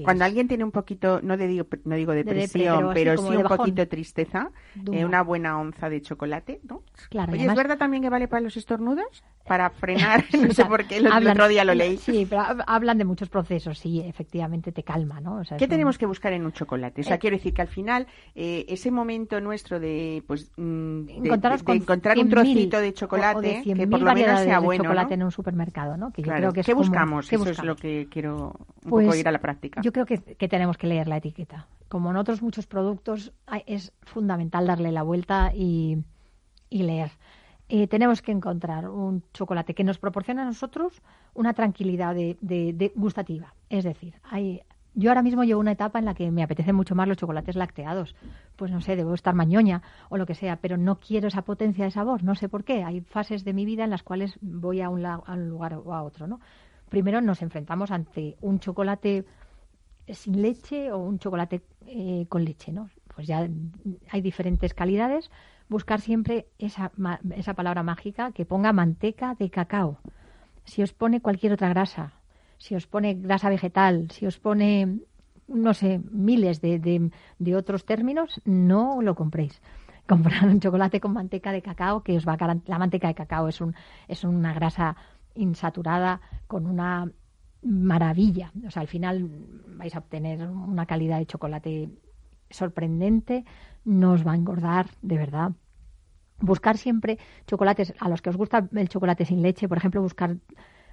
cuando alguien tiene un poquito, no, digo, no digo depresión, pero, sí un poquito de tristeza, eh, una buena onza de chocolate, ¿no? Claro. ¿es verdad también que vale para los estornudos? Para frenar, no sé por qué, el, otro día lo leí. Sí, pero hablan de muchos procesos, sí, efectivamente te calma, ¿no? ¿Qué tenemos que buscar en un chocolate? O sea, eh, quiero decir que al final, eh, ese momento nuestro de, pues, mm, de, encontrar un trocito de chocolate, que por lo menos sea bueno, chocolate en un supermercado, ¿no? Que yo creo que es ¿Qué buscamos? Eso es lo que quiero un poco pues ir a la práctica. Yo creo que, tenemos que leer la etiqueta. Como en otros muchos productos, es fundamental darle la vuelta y, leer. Eh, tenemos que encontrar un chocolate que nos proporcione a nosotros una tranquilidad de, gustativa. Es decir, hay, yo ahora mismo llevo una etapa en la que me apetece mucho más los chocolates lacteados. Pues no sé, debo estar mañoña o lo que sea, pero no quiero esa potencia de sabor, no sé por qué. Hay fases de mi vida en las cuales voy a un, a un lugar o a otro, ¿no? Primero nos enfrentamos ante un chocolate sin leche o un chocolate eh, con leche, pues ya hay diferentes calidades. Buscar siempre esa, esa palabra mágica que ponga manteca de cacao. Si os pone cualquier otra grasa, si os pone grasa vegetal, si os pone, no sé, miles de, de, de otros términos, no lo compréis comprar un chocolate con manteca de cacao que os va a la manteca de cacao es un es una grasa insaturada con una maravilla. O sea, al final vais a obtener una calidad de chocolate sorprendente, no os va a engordar, de verdad. Buscar siempre chocolates, a los que os gusta el chocolate sin leche, por ejemplo, buscar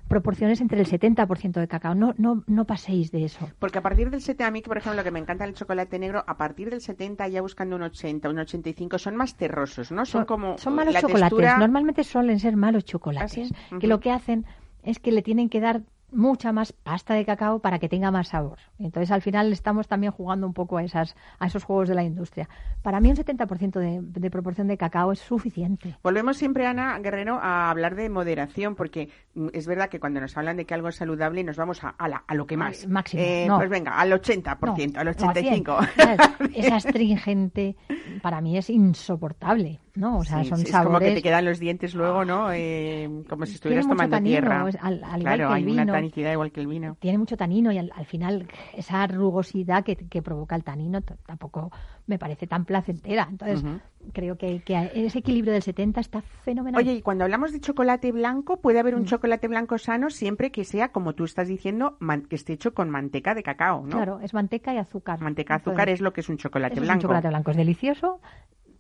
proporciones entre el 70% de cacao. No, no, no paséis de eso. Porque a partir del 70, a mí, por ejemplo, lo que me encanta el chocolate negro, a partir del 70 ya buscando un 80, un 85, son más terrosos, ¿no? Son, como... Son malos chocolates. Normalmente suelen ser malos chocolates. ¿Ah, que lo que hacen es que le tienen que dar mucha más pasta de cacao para que tenga más sabor. Entonces, al final estamos también jugando un poco a, esas, a esos juegos de la industria. Para mí, un 70% de, de proporción de cacao es suficiente. Volvemos siempre, Ana Guerrero, a hablar de moderación, porque mm, es verdad que cuando nos hablan de que algo es saludable, nos vamos a, a, lo que más. máximo. Eh, pues venga, al 80%, al 85%. es astringente, para mí es insoportable. ¿no? O sea, son Es como que te quedan los dientes luego, ¿no? Eh, como si estuvieras tomando tierra. Al, claro, hay una tanicidad igual que el vino. Tiene mucho tanino y al, final esa rugosidad que, que provoca el tanino tampoco me parece tan placentera. Entonces, creo que, que, ese equilibrio del 70 está fenomenal. Oye, y cuando hablamos de chocolate blanco, puede haber un mm. chocolate blanco sano siempre que sea, como tú estás diciendo, que esté hecho con manteca de cacao, ¿no? Claro, es manteca y azúcar. Manteca, azúcar es lo que es un chocolate blanco. un chocolate blanco, es delicioso,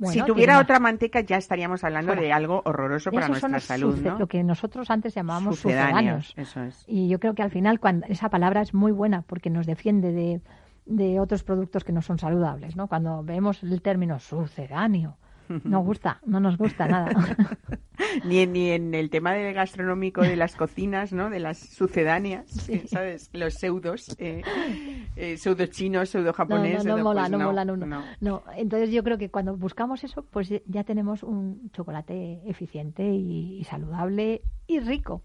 si tuviera otra manteca ya estaríamos hablando de algo horroroso para nuestra salud, ¿no? Lo que nosotros antes llamábamos sucedáneos. Eso es. Y yo creo que al final cuando esa palabra es muy buena porque nos defiende de, de otros productos que no son saludables, ¿no? Cuando vemos el término sucedáneo, no gusta, no nos gusta nada. ni, en, ni en el tema del gastronómico de las cocinas, ¿no? De las sucedáneas, ¿sabes? Los pseudos, eh, eh, pseudo chinos, pseudo japoneses. No, no, no, mola, pues no, mola, no, no, no. Entonces yo creo que cuando buscamos eso, pues ya tenemos un chocolate eficiente y saludable y rico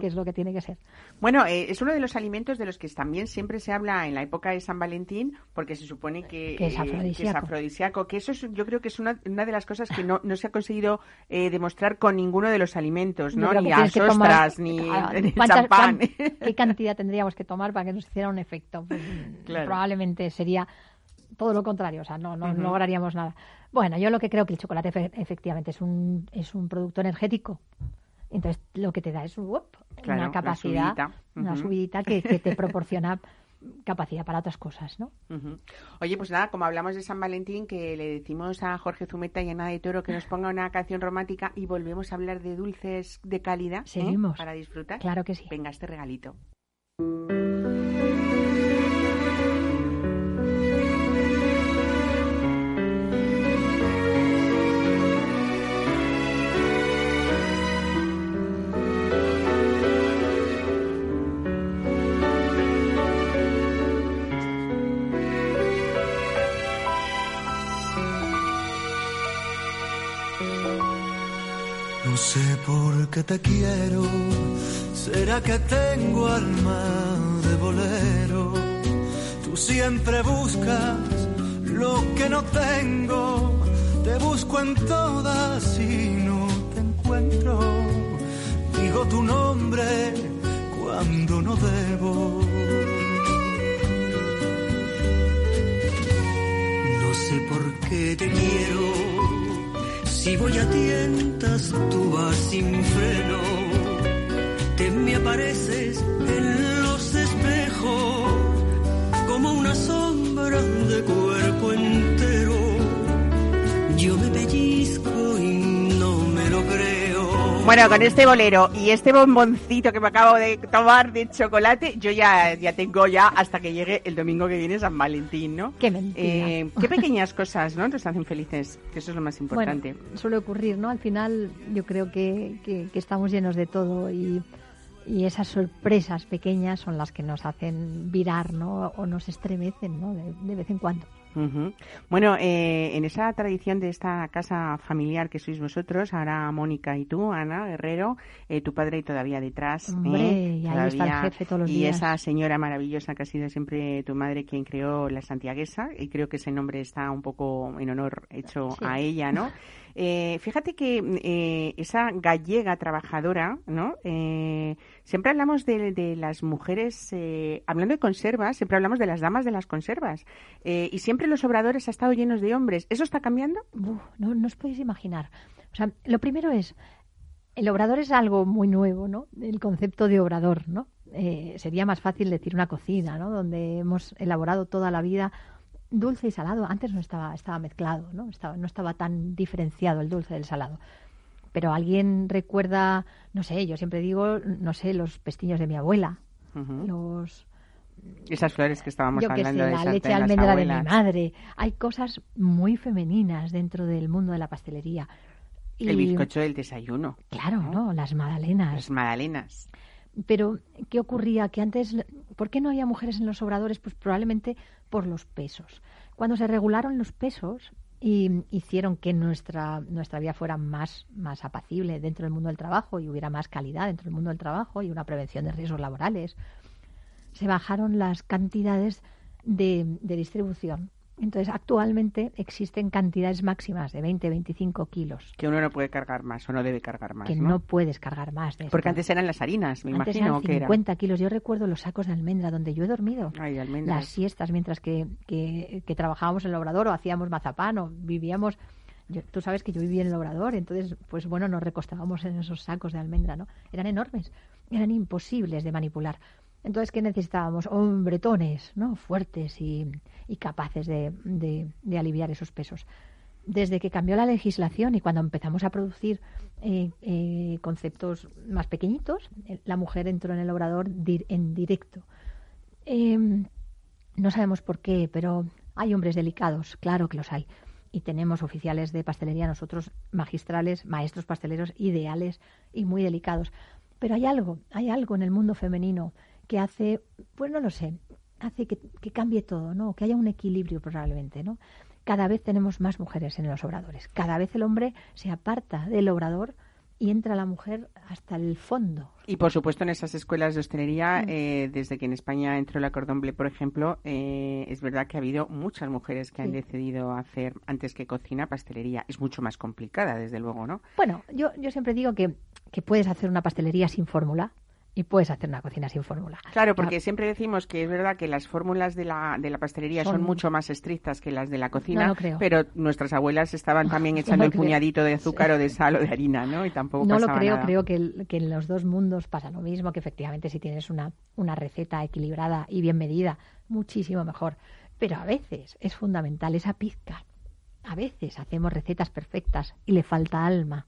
que es lo que tiene que ser. Bueno, eh, es uno de los alimentos de los que también siempre se habla en la época de San Valentín, porque se supone que, es, afrodisíaco. que eso yo creo que es una, una de las cosas que no, no se ha conseguido eh, demostrar con ninguno de los alimentos, ¿no? Ni a ostras, ni, champán. ¿Qué cantidad tendríamos que tomar para que nos hiciera un efecto? Pues, probablemente sería todo lo contrario, o sea, no, no, lograríamos nada. Bueno, yo lo que creo que el chocolate efectivamente es un, es un producto energético entonces, lo que te da es una capacidad, una subidita, que, te proporciona capacidad para otras cosas, ¿no? Oye, pues nada, como hablamos de San Valentín, que le decimos a Jorge Zumeta y a Ana de Toro que nos ponga una canción romántica y volvemos a hablar de dulces de calidad. ¿eh? Seguimos. Para disfrutar. Claro que sí. Venga, este regalito. Te quiero, será que tengo alma de bolero. Tú siempre buscas lo que no tengo, te busco en todas y no te encuentro. Digo tu nombre cuando no debo. No sé por qué te quiero si voy a tientas, tú vas sin freno. Te me apareces en los espejos como una sombra de cuerpo entero. Yo me Bueno, con este bolero y este bomboncito que me acabo de tomar de chocolate, yo ya, ya tengo ya hasta que llegue el domingo que viene San Valentín, ¿no? Qué mentira. Eh, qué pequeñas cosas, ¿no? Nos hacen felices, que eso es lo más importante. Bueno, suele ocurrir, ¿no? Al final yo creo que, que, estamos llenos de todo y, y, esas sorpresas pequeñas son las que nos hacen virar, ¿no? O nos estremecen, ¿no? de vez en cuando. Bueno, eh, en esa tradición de esta casa familiar que sois vosotros, ahora Mónica y tú, Ana Guerrero, eh, tu padre todavía detrás. Hombre, y ahí está el jefe todos los y días. esa señora maravillosa que ha sido siempre tu madre quien creó la Santiaguesa, y creo que ese nombre está un poco en honor hecho a ella, ¿no? Eh, fíjate que eh, esa gallega trabajadora, ¿no? Eh, siempre hablamos de, las mujeres, eh, hablando de conservas, siempre hablamos de las damas de las conservas. Eh, y siempre los obradores han estado llenos de hombres. ¿Eso está cambiando? No, no os podéis imaginar. O sea, lo primero es, el obrador es algo muy nuevo, ¿no? El concepto de obrador, ¿no? Eh, sería más fácil decir una cocina, ¿no? Donde hemos elaborado toda la vida dulce y salado. Antes no estaba, estaba mezclado, ¿no? Estaba, no estaba tan diferenciado el dulce del salado. Pero alguien recuerda, no sé, yo siempre digo, no sé, los pestiños de mi abuela, los Esas flores que estábamos yo que sé, hablando de la leche de almendra de mi madre. Hay cosas muy femeninas dentro del mundo de la pastelería. Y, El bizcocho del desayuno. Claro, ¿no? ¿no? Las magdalenas. Las magdalenas. Pero, ¿qué ocurría? Que antes, ¿por qué no había mujeres en los obradores? Pues probablemente por los pesos. Cuando se regularon los pesos y hicieron que nuestra, nuestra vida fuera más, más apacible dentro del mundo del trabajo y hubiera más calidad dentro del mundo del trabajo y una prevención de riesgos laborales, se bajaron las cantidades de, de distribución. Entonces, actualmente existen cantidades máximas de 20, 25 kilos, Que uno no puede cargar más o no debe cargar más, que ¿no? no puedes cargar más de Porque esto. antes eran las harinas, me Antes imagino eran que era. 50 kilos. Yo recuerdo los sacos de almendra donde yo he dormido. Ay. Las siestas mientras que, que, que trabajábamos en el obrador o hacíamos mazapán o vivíamos. yo- tú sabes que yo vivía en el obrador, entonces, pues bueno, nos recostábamos en esos sacos de almendra, ¿no? Eran enormes, eran imposibles de manipular. Entonces, ¿qué necesitábamos? Hombretones, ¿no? Fuertes y, capaces de, aliviar esos pesos. Desde que cambió la legislación y cuando empezamos a producir eh, eh, conceptos más pequeñitos, eh, la mujer entró en el obrador en directo. Em, no sabemos por qué, pero hay hombres delicados, claro que los hay. Y tenemos oficiales de pastelería, nosotros magistrales, maestros pasteleros ideales y muy delicados. Pero hay algo, hay algo en el mundo femenino que hace, pues no lo sé, hace que, que cambie todo, ¿no? Que haya un equilibrio probablemente, ¿no? Cada vez tenemos más mujeres en los obradores. Cada vez el hombre se aparta del obrador y entra la mujer hasta el fondo. Y por supuesto en esas escuelas de hostelería, Mm. eh, desde que en España entró la cordon bleu, por ejemplo, eh, es verdad que ha habido muchas mujeres que han decidido hacer antes que cocina pastelería. Es mucho más complicada, desde luego, ¿no? Bueno, yo, yo siempre digo que, que puedes hacer una pastelería sin fórmula y puedes hacer una cocina sin fórmula. Claro, porque siempre decimos que es verdad que las fórmulas de la, de la pastelería son, Son- mucho más estrictas que las de la cocina, No creo. pero nuestras abuelas estaban también No echando lo el puñadito de azúcar o de sal o de harina, ¿no? Y tampoco No lo creo, nada. creo que, que en los dos mundos pasa lo mismo, que efectivamente si tienes una, una receta equilibrada y bien medida, muchísimo mejor. Pero a veces es fundamental esa pizca. A veces hacemos recetas perfectas y le falta alma.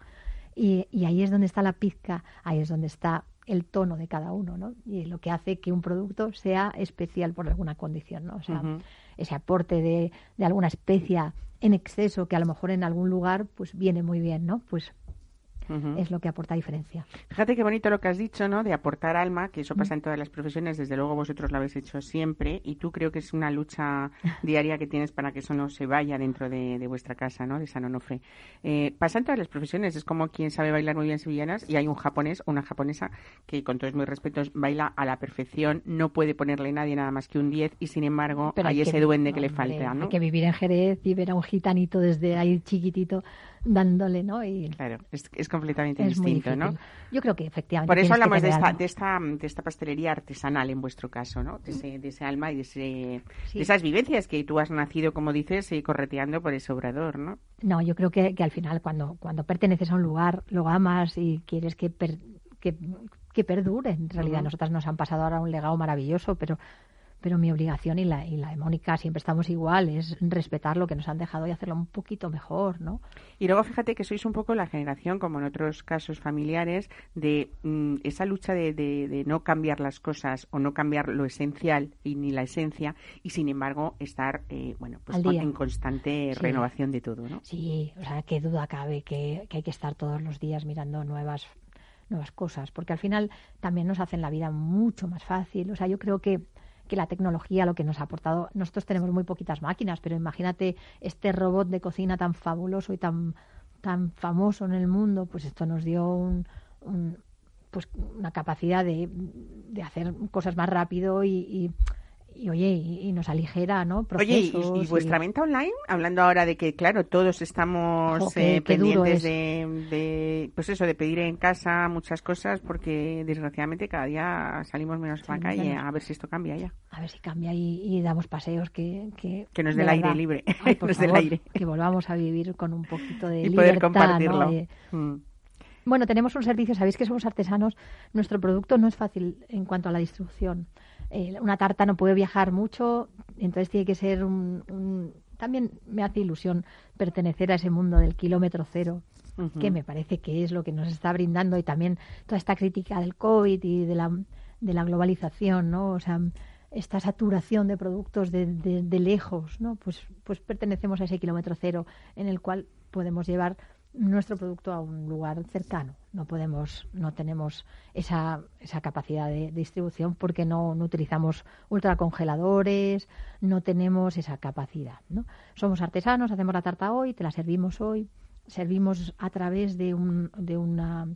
Y, y ahí es donde está la pizca, ahí es donde está el tono de cada uno, ¿no? Y lo que hace que un producto sea especial por alguna condición, ¿no? O sea, ese aporte de, de alguna especia en exceso que a lo mejor en algún lugar pues viene muy bien, ¿no? Pues Es lo que aporta diferencia. Fíjate qué bonito lo que has dicho, ¿no? De aportar alma, que eso pasa en todas las profesiones, desde luego vosotros lo habéis hecho siempre, y tú creo que es una lucha diaria que tienes para que eso no se vaya dentro de, de vuestra casa, ¿no? De San Onofre. Eh, pasa en todas las profesiones, es como quien sabe bailar muy bien sevillanas, y hay un japonés o una japonesa que, con todos mis respetos, baila a la perfección, no puede ponerle nadie nada más que un 10, y sin embargo, Pero hay que ese duende que le falta, ¿no? Hay que vivir en Jerez y ver a un gitanito desde ahí chiquitito dándole, ¿no? Y Claro, es, es completamente es distinto. ¿no? Yo creo que efectivamente. Por eso hablamos de esta, de esta de esta pastelería artesanal en vuestro caso, ¿no? De ese, de ese alma y de, ese, Sí. de esas vivencias que tú has nacido, como dices, y correteando por ese obrador, ¿no? No, yo creo que, que al final cuando, cuando perteneces a un lugar, lo amas y quieres que, per- que, que perdure. En realidad, Ujú. nosotras nos han pasado ahora un legado maravilloso, pero, pero mi obligación y la, y la de Mónica siempre estamos igual, es respetar lo que nos han dejado y hacerlo un poquito mejor, ¿no? Y luego fíjate que sois un poco la generación, como en otros casos familiares, de mm, esa lucha de, de- de no cambiar las cosas o no cambiar lo esencial y ni la esencia, y sin embargo estar, eh, bueno, pues con- en constante Sí. renovación de todo, ¿no? Sí, o sea, qué duda cabe que, que hay que estar todos los días mirando nuevas nuevas cosas, porque al final también nos hacen la vida mucho más fácil. O sea, yo creo que que la tecnología lo que nos ha aportado, nosotros tenemos muy poquitas máquinas, pero imagínate este robot de cocina tan fabuloso y tan, tan famoso en el mundo, pues esto nos dio un, pues una capacidad de, de, hacer cosas más rápido y y oye, y, nos aligera, ¿no? Procesos oye, ¿y, vuestra venta online? Hablando ahora de que, claro, todos estamos eh, pendientes de, pues eso, de pedir en casa muchas cosas, porque desgraciadamente cada día salimos menos a la calle. A ver si esto cambia ya. A ver si cambia y, damos paseos que... Que, que nos dé el aire libre. aire. Que volvamos a vivir con un poquito de y libertad, poder compartirlo. Mm. Bueno, tenemos un servicio, sabéis que somos artesanos, nuestro producto no es fácil en cuanto a la distribución. Eh, una tarta no puede viajar mucho, entonces tiene que ser un, También me hace ilusión pertenecer a ese mundo del kilómetro cero, que me parece que es lo que nos está brindando y también toda esta crítica del COVID y de la, de la globalización, ¿no? O sea, esta saturación de productos de, de lejos, ¿no? Pues, pues pertenecemos a ese kilómetro cero en el cual podemos llevar nuestro producto a un lugar cercano. No podemos, no tenemos esa, esa capacidad de, distribución porque no, no, utilizamos ultracongeladores, no tenemos esa capacidad. ¿no? Somos artesanos, hacemos la tarta hoy, te la servimos hoy, servimos a través de, un, de una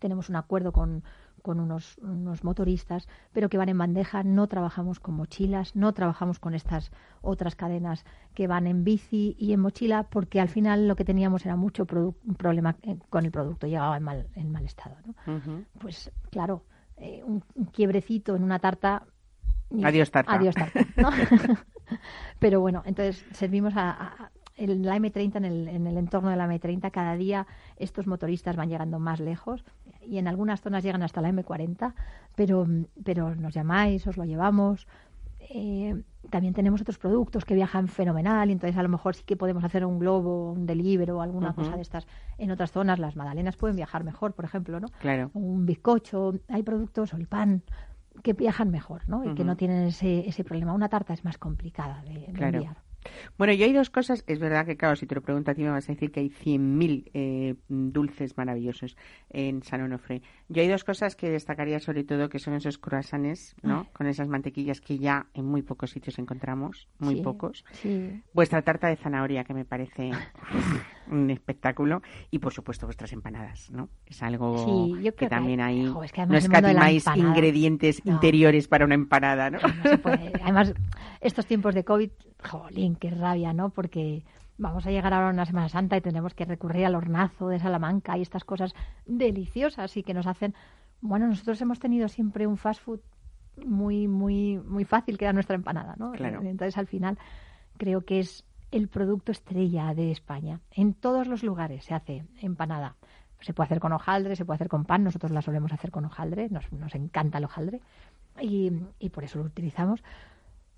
tenemos un acuerdo con, con unos, unos, motoristas, pero que van en bandeja. No trabajamos con mochilas, no trabajamos con estas otras cadenas que van en bici y en mochila, porque al final lo que teníamos era mucho problema eh, con el producto, llegaba en mal, en mal estado. Pues claro, eh, un, quiebrecito en una tarta. Adiós tarta. Adiós tarta. pero bueno, entonces servimos a, en la M30, en el, en el entorno de la M30, cada día estos motoristas van llegando más lejos y en algunas zonas llegan hasta la M40, pero, pero nos llamáis, os lo llevamos. Eh, también tenemos otros productos que viajan fenomenal y entonces a lo mejor sí que podemos hacer un globo, un delivery o alguna cosa de estas en otras zonas. Las magdalenas pueden viajar mejor, por ejemplo, ¿no? Claro. Un bizcocho, hay productos, olipán, que viajan mejor, ¿no? Y que no tienen ese, ese problema. Una tarta es más complicada de, enviar. Bueno, yo hay dos cosas. Es verdad que, claro, si te lo pregunto a ti me vas a decir que hay 100.000 eh, dulces maravillosos en San Onofre. Yo hay dos cosas que destacaría sobre todo, que son esos croissants, ¿no? Con esas mantequillas que ya en muy pocos sitios encontramos, muy pocos. Vuestra tarta de zanahoria, que me parece un espectáculo. Y, por supuesto, vuestras empanadas, ¿no? Es algo que también hay... no escatimáis ingredientes interiores para una empanada, ¿no? Además, estos tiempos de COVID jolín, qué rabia, ¿no? Porque vamos a llegar ahora a una Semana Santa y tenemos que recurrir al hornazo de Salamanca y estas cosas deliciosas y que nos hacen... Bueno, nosotros hemos tenido siempre un fast food muy, muy, muy fácil que era nuestra empanada, ¿no? Entonces, al final, creo que es el producto estrella de España. En todos los lugares se hace empanada. Se puede hacer con hojaldre, se puede hacer con pan. Nosotros la solemos hacer con hojaldre. Nos, nos encanta el hojaldre. Y, y por eso lo utilizamos.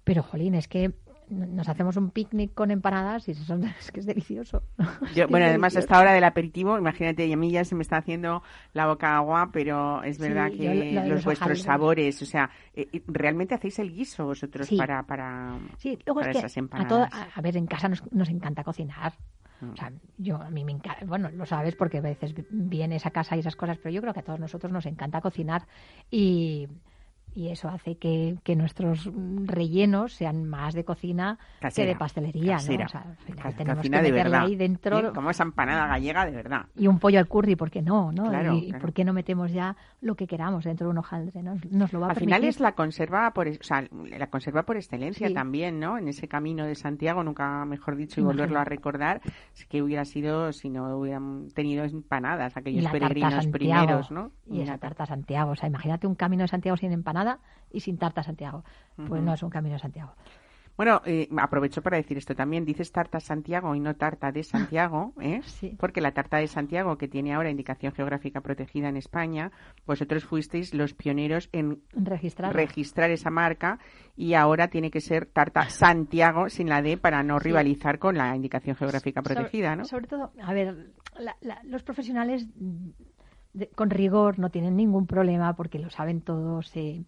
Pero, jolín, es que nos hacemos un picnic con empanadas y eso es que es delicioso. bueno, además a esta hora del aperitivo, imagínate, y a mí ya se me está haciendo la boca agua, pero es verdad que los, vuestros sabores, o sea, eh, eh, realmente hacéis el guiso vosotros para, para, sí. Luego es esas empanadas. A, ver, en casa nos, nos encanta cocinar. Mm. O sea, yo a mí me encanta, bueno, lo sabes porque a veces vienes a casa y esas cosas, pero yo creo que a todos nosotros nos encanta cocinar y y eso hace que, que, nuestros rellenos sean más de cocina que de pastelería, ¿no? O sea, al final tenemos que de verdad. ahí dentro... Como esa empanada gallega de verdad. Y un pollo al curry, ¿por qué no? ¿no? y ¿por qué no metemos ya lo que queramos dentro de un hojaldre? ¿no? Nos lo va a Al final es la conserva por, o sea, la conserva por excelencia también, ¿no? En ese camino de Santiago, nunca mejor dicho, y volverlo a recordar, que hubiera sido si no hubieran tenido empanadas aquellos peregrinos primeros, ¿no? Y, esa tarta Santiago, o sea, imagínate un camino de Santiago sin empanadas y sin tarta Santiago. Pues no es un camino de Santiago. Bueno, eh, aprovecho para decir esto también. Dices tarta Santiago y no tarta de Santiago, ¿eh? Porque la tarta de Santiago, que tiene ahora indicación geográfica protegida en España, vosotros fuisteis los pioneros en registrar, registrar esa marca y ahora tiene que ser tarta Santiago sin la D para no rivalizar con la indicación geográfica protegida, ¿no? Sobre todo, a ver, los profesionales con rigor no tienen ningún problema porque lo saben todos. Eh,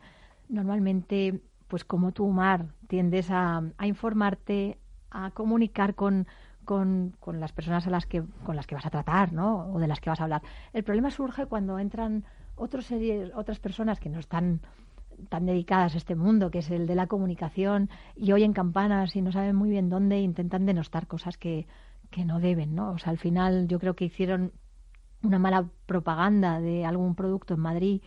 normalmente, pues como tú, Mar, tiendes a, informarte, a comunicar con, con, con, las personas a las que, con las que vas a tratar, ¿no? O de las que vas a hablar. El problema surge cuando entran otros series, otras personas que no están tan dedicadas a este mundo, que es el de la comunicación, y oyen campanas y no saben muy bien dónde, intentan denostar cosas que, que no deben, ¿no? O sea, al final yo creo que hicieron una mala propaganda de algún producto en Madrid,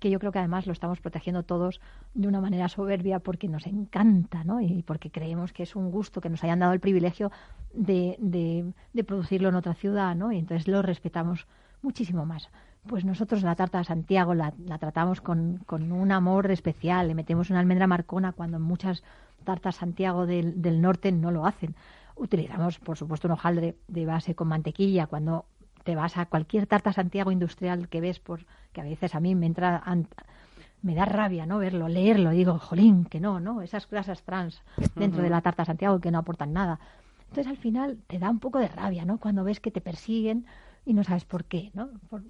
que yo creo que además lo estamos protegiendo todos de una manera soberbia porque nos encanta, ¿no? Y porque creemos que es un gusto que nos hayan dado el privilegio de, de, de producirlo en otra ciudad, ¿no? Y entonces lo respetamos muchísimo más. Pues nosotros la tarta de Santiago la, la tratamos con, con, un amor especial, le metemos una almendra marcona cuando muchas tartas Santiago del, del norte no lo hacen. Utilizamos, por supuesto, un hojaldre de base con mantequilla. Cuando te vas a cualquier tarta Santiago industrial que ves, por que a veces a mí me entra me da rabia no verlo, leerlo, digo, jolín, que no, ¿no? Esas grasas trans dentro de la tarta Santiago que no aportan nada. Entonces al final te da un poco de rabia, ¿no? Cuando ves que te persiguen y no sabes por qué, ¿no? Por,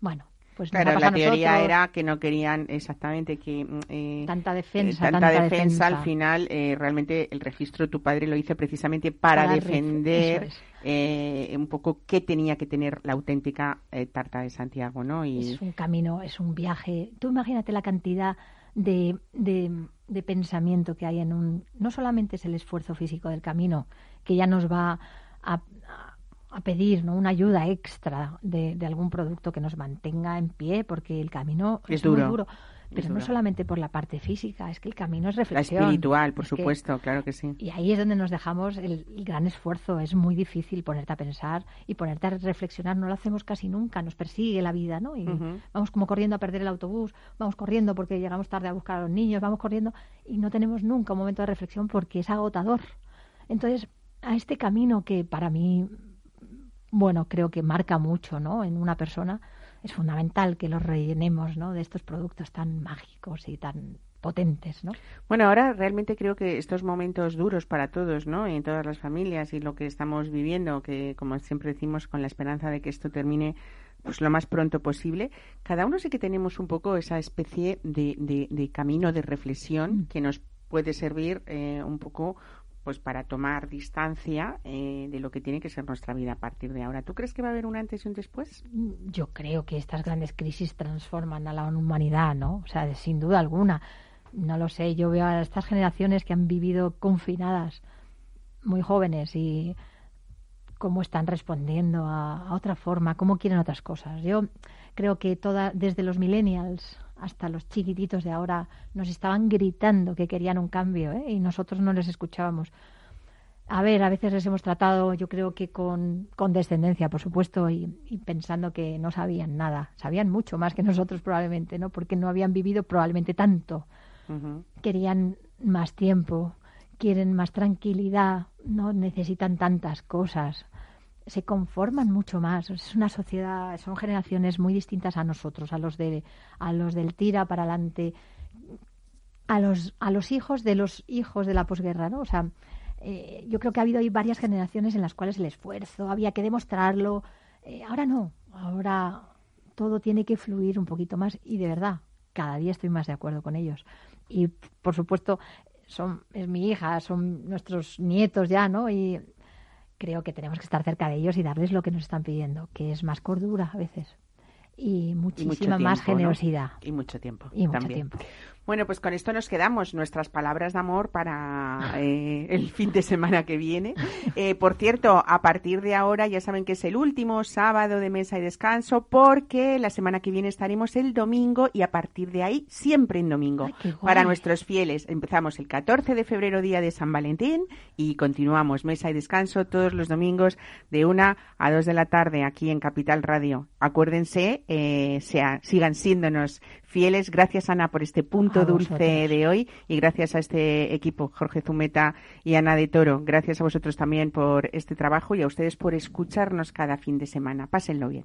bueno, pues claro, la teoría era que no querían exactamente que mm, eh, tanta defensa, eh, tanta, defensa, al final eh, realmente el registro tu padre lo hizo precisamente para, defender eh, un poco qué tenía que tener la auténtica tarta de Santiago, ¿no? Y... Es un camino, es un viaje. Tú imagínate la cantidad de, de, de pensamiento que hay en un. No solamente es el esfuerzo físico del camino que ya nos va a, a pedir ¿no? una ayuda extra de, de, algún producto que nos mantenga en pie, porque el camino es, es duro. Muy duro. Pero no solamente por la parte física, es que el camino es reflexión. La espiritual, por supuesto, que, claro que sí. Y ahí es donde nos dejamos el, el, gran esfuerzo. Es muy difícil ponerte a pensar y ponerte a reflexionar. No lo hacemos casi nunca, nos persigue la vida, ¿no? Y uh -huh. vamos como corriendo a perder el autobús, vamos corriendo porque llegamos tarde a buscar a los niños, vamos corriendo y no tenemos nunca un momento de reflexión porque es agotador. Entonces, a este camino que para mí bueno, creo que marca mucho, ¿no? En una persona es fundamental que los rellenemos, ¿no? De estos productos tan mágicos y tan potentes, ¿no? Bueno, ahora realmente creo que estos momentos duros para todos, ¿no? En todas las familias y lo que estamos viviendo, que como siempre decimos, con la esperanza de que esto termine pues lo más pronto posible. Cada uno sí que tenemos un poco esa especie de, de, de camino de reflexión mm. que nos puede servir eh, un poco pues para tomar distancia eh, de lo que tiene que ser nuestra vida a partir de ahora. ¿Tú crees que va a haber un antes y un después? Yo creo que estas grandes crisis transforman a la humanidad, ¿no? O sea, sin duda alguna. No lo sé, yo veo a estas generaciones que han vivido confinadas muy jóvenes y cómo están respondiendo a, a otra forma, cómo quieren otras cosas. Yo creo que toda, desde los millennials hasta los chiquititos de ahora nos estaban gritando que querían un cambio ¿eh? y nosotros no les escuchábamos. A ver, a veces les hemos tratado, yo creo que con, con descendencia, por supuesto, y, y, pensando que no sabían nada. Sabían mucho más que nosotros probablemente, ¿no? Porque no habían vivido probablemente tanto. Uh -huh. Querían más tiempo, quieren más tranquilidad, no necesitan tantas cosas se conforman mucho más. Es una sociedad, son generaciones muy distintas a nosotros, a los de a los del tira para adelante, a los a los hijos de los hijos de la posguerra, ¿no? O sea, eh, yo creo que ha habido varias generaciones en las cuales el esfuerzo había que demostrarlo. Eh, ahora no, ahora todo tiene que fluir un poquito más y de verdad cada día estoy más de acuerdo con ellos. Y por supuesto son es mi hija, son nuestros nietos ya, ¿no? Creo que tenemos que estar cerca de ellos y darles lo que nos están pidiendo, que es más cordura a veces y muchísima y tiempo, más generosidad. ¿no? Y mucho tiempo. Y mucho también. tiempo. Bueno, pues con esto nos quedamos, nuestras palabras de amor para eh, el fin de semana que viene. Eh, por cierto, a partir de ahora ya saben que es el último sábado de mesa y descanso porque la semana que viene estaremos el domingo y a partir de ahí siempre en domingo. Ay, para nuestros fieles empezamos el 14 de febrero, día de San Valentín y continuamos mesa y descanso todos los domingos de una a dos de la tarde aquí en Capital Radio. Acuérdense, eh, sea, sigan siéndonos fieles. Gracias, Ana, por este punto dulce de hoy y gracias a este equipo, Jorge Zumeta y Ana de Toro. Gracias a vosotros también por este trabajo y a ustedes por escucharnos cada fin de semana. Pásenlo bien.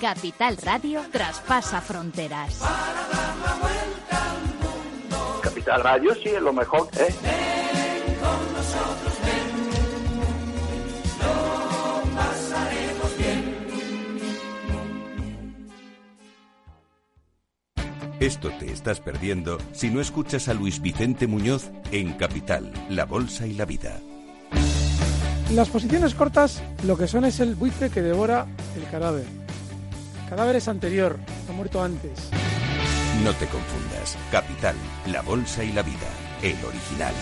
Capital Radio traspasa fronteras. Para dar la vuelta al mundo. Capital Radio sí es lo mejor, ¿eh? Ven con nosotros, ven. Lo pasaremos bien. Esto te estás perdiendo si no escuchas a Luis Vicente Muñoz en Capital, La Bolsa y la Vida. Las posiciones cortas lo que son es el buitre que devora el cadáver. Cadáver es anterior, ha muerto antes. No te confundas. Capital, La Bolsa y la Vida. El original.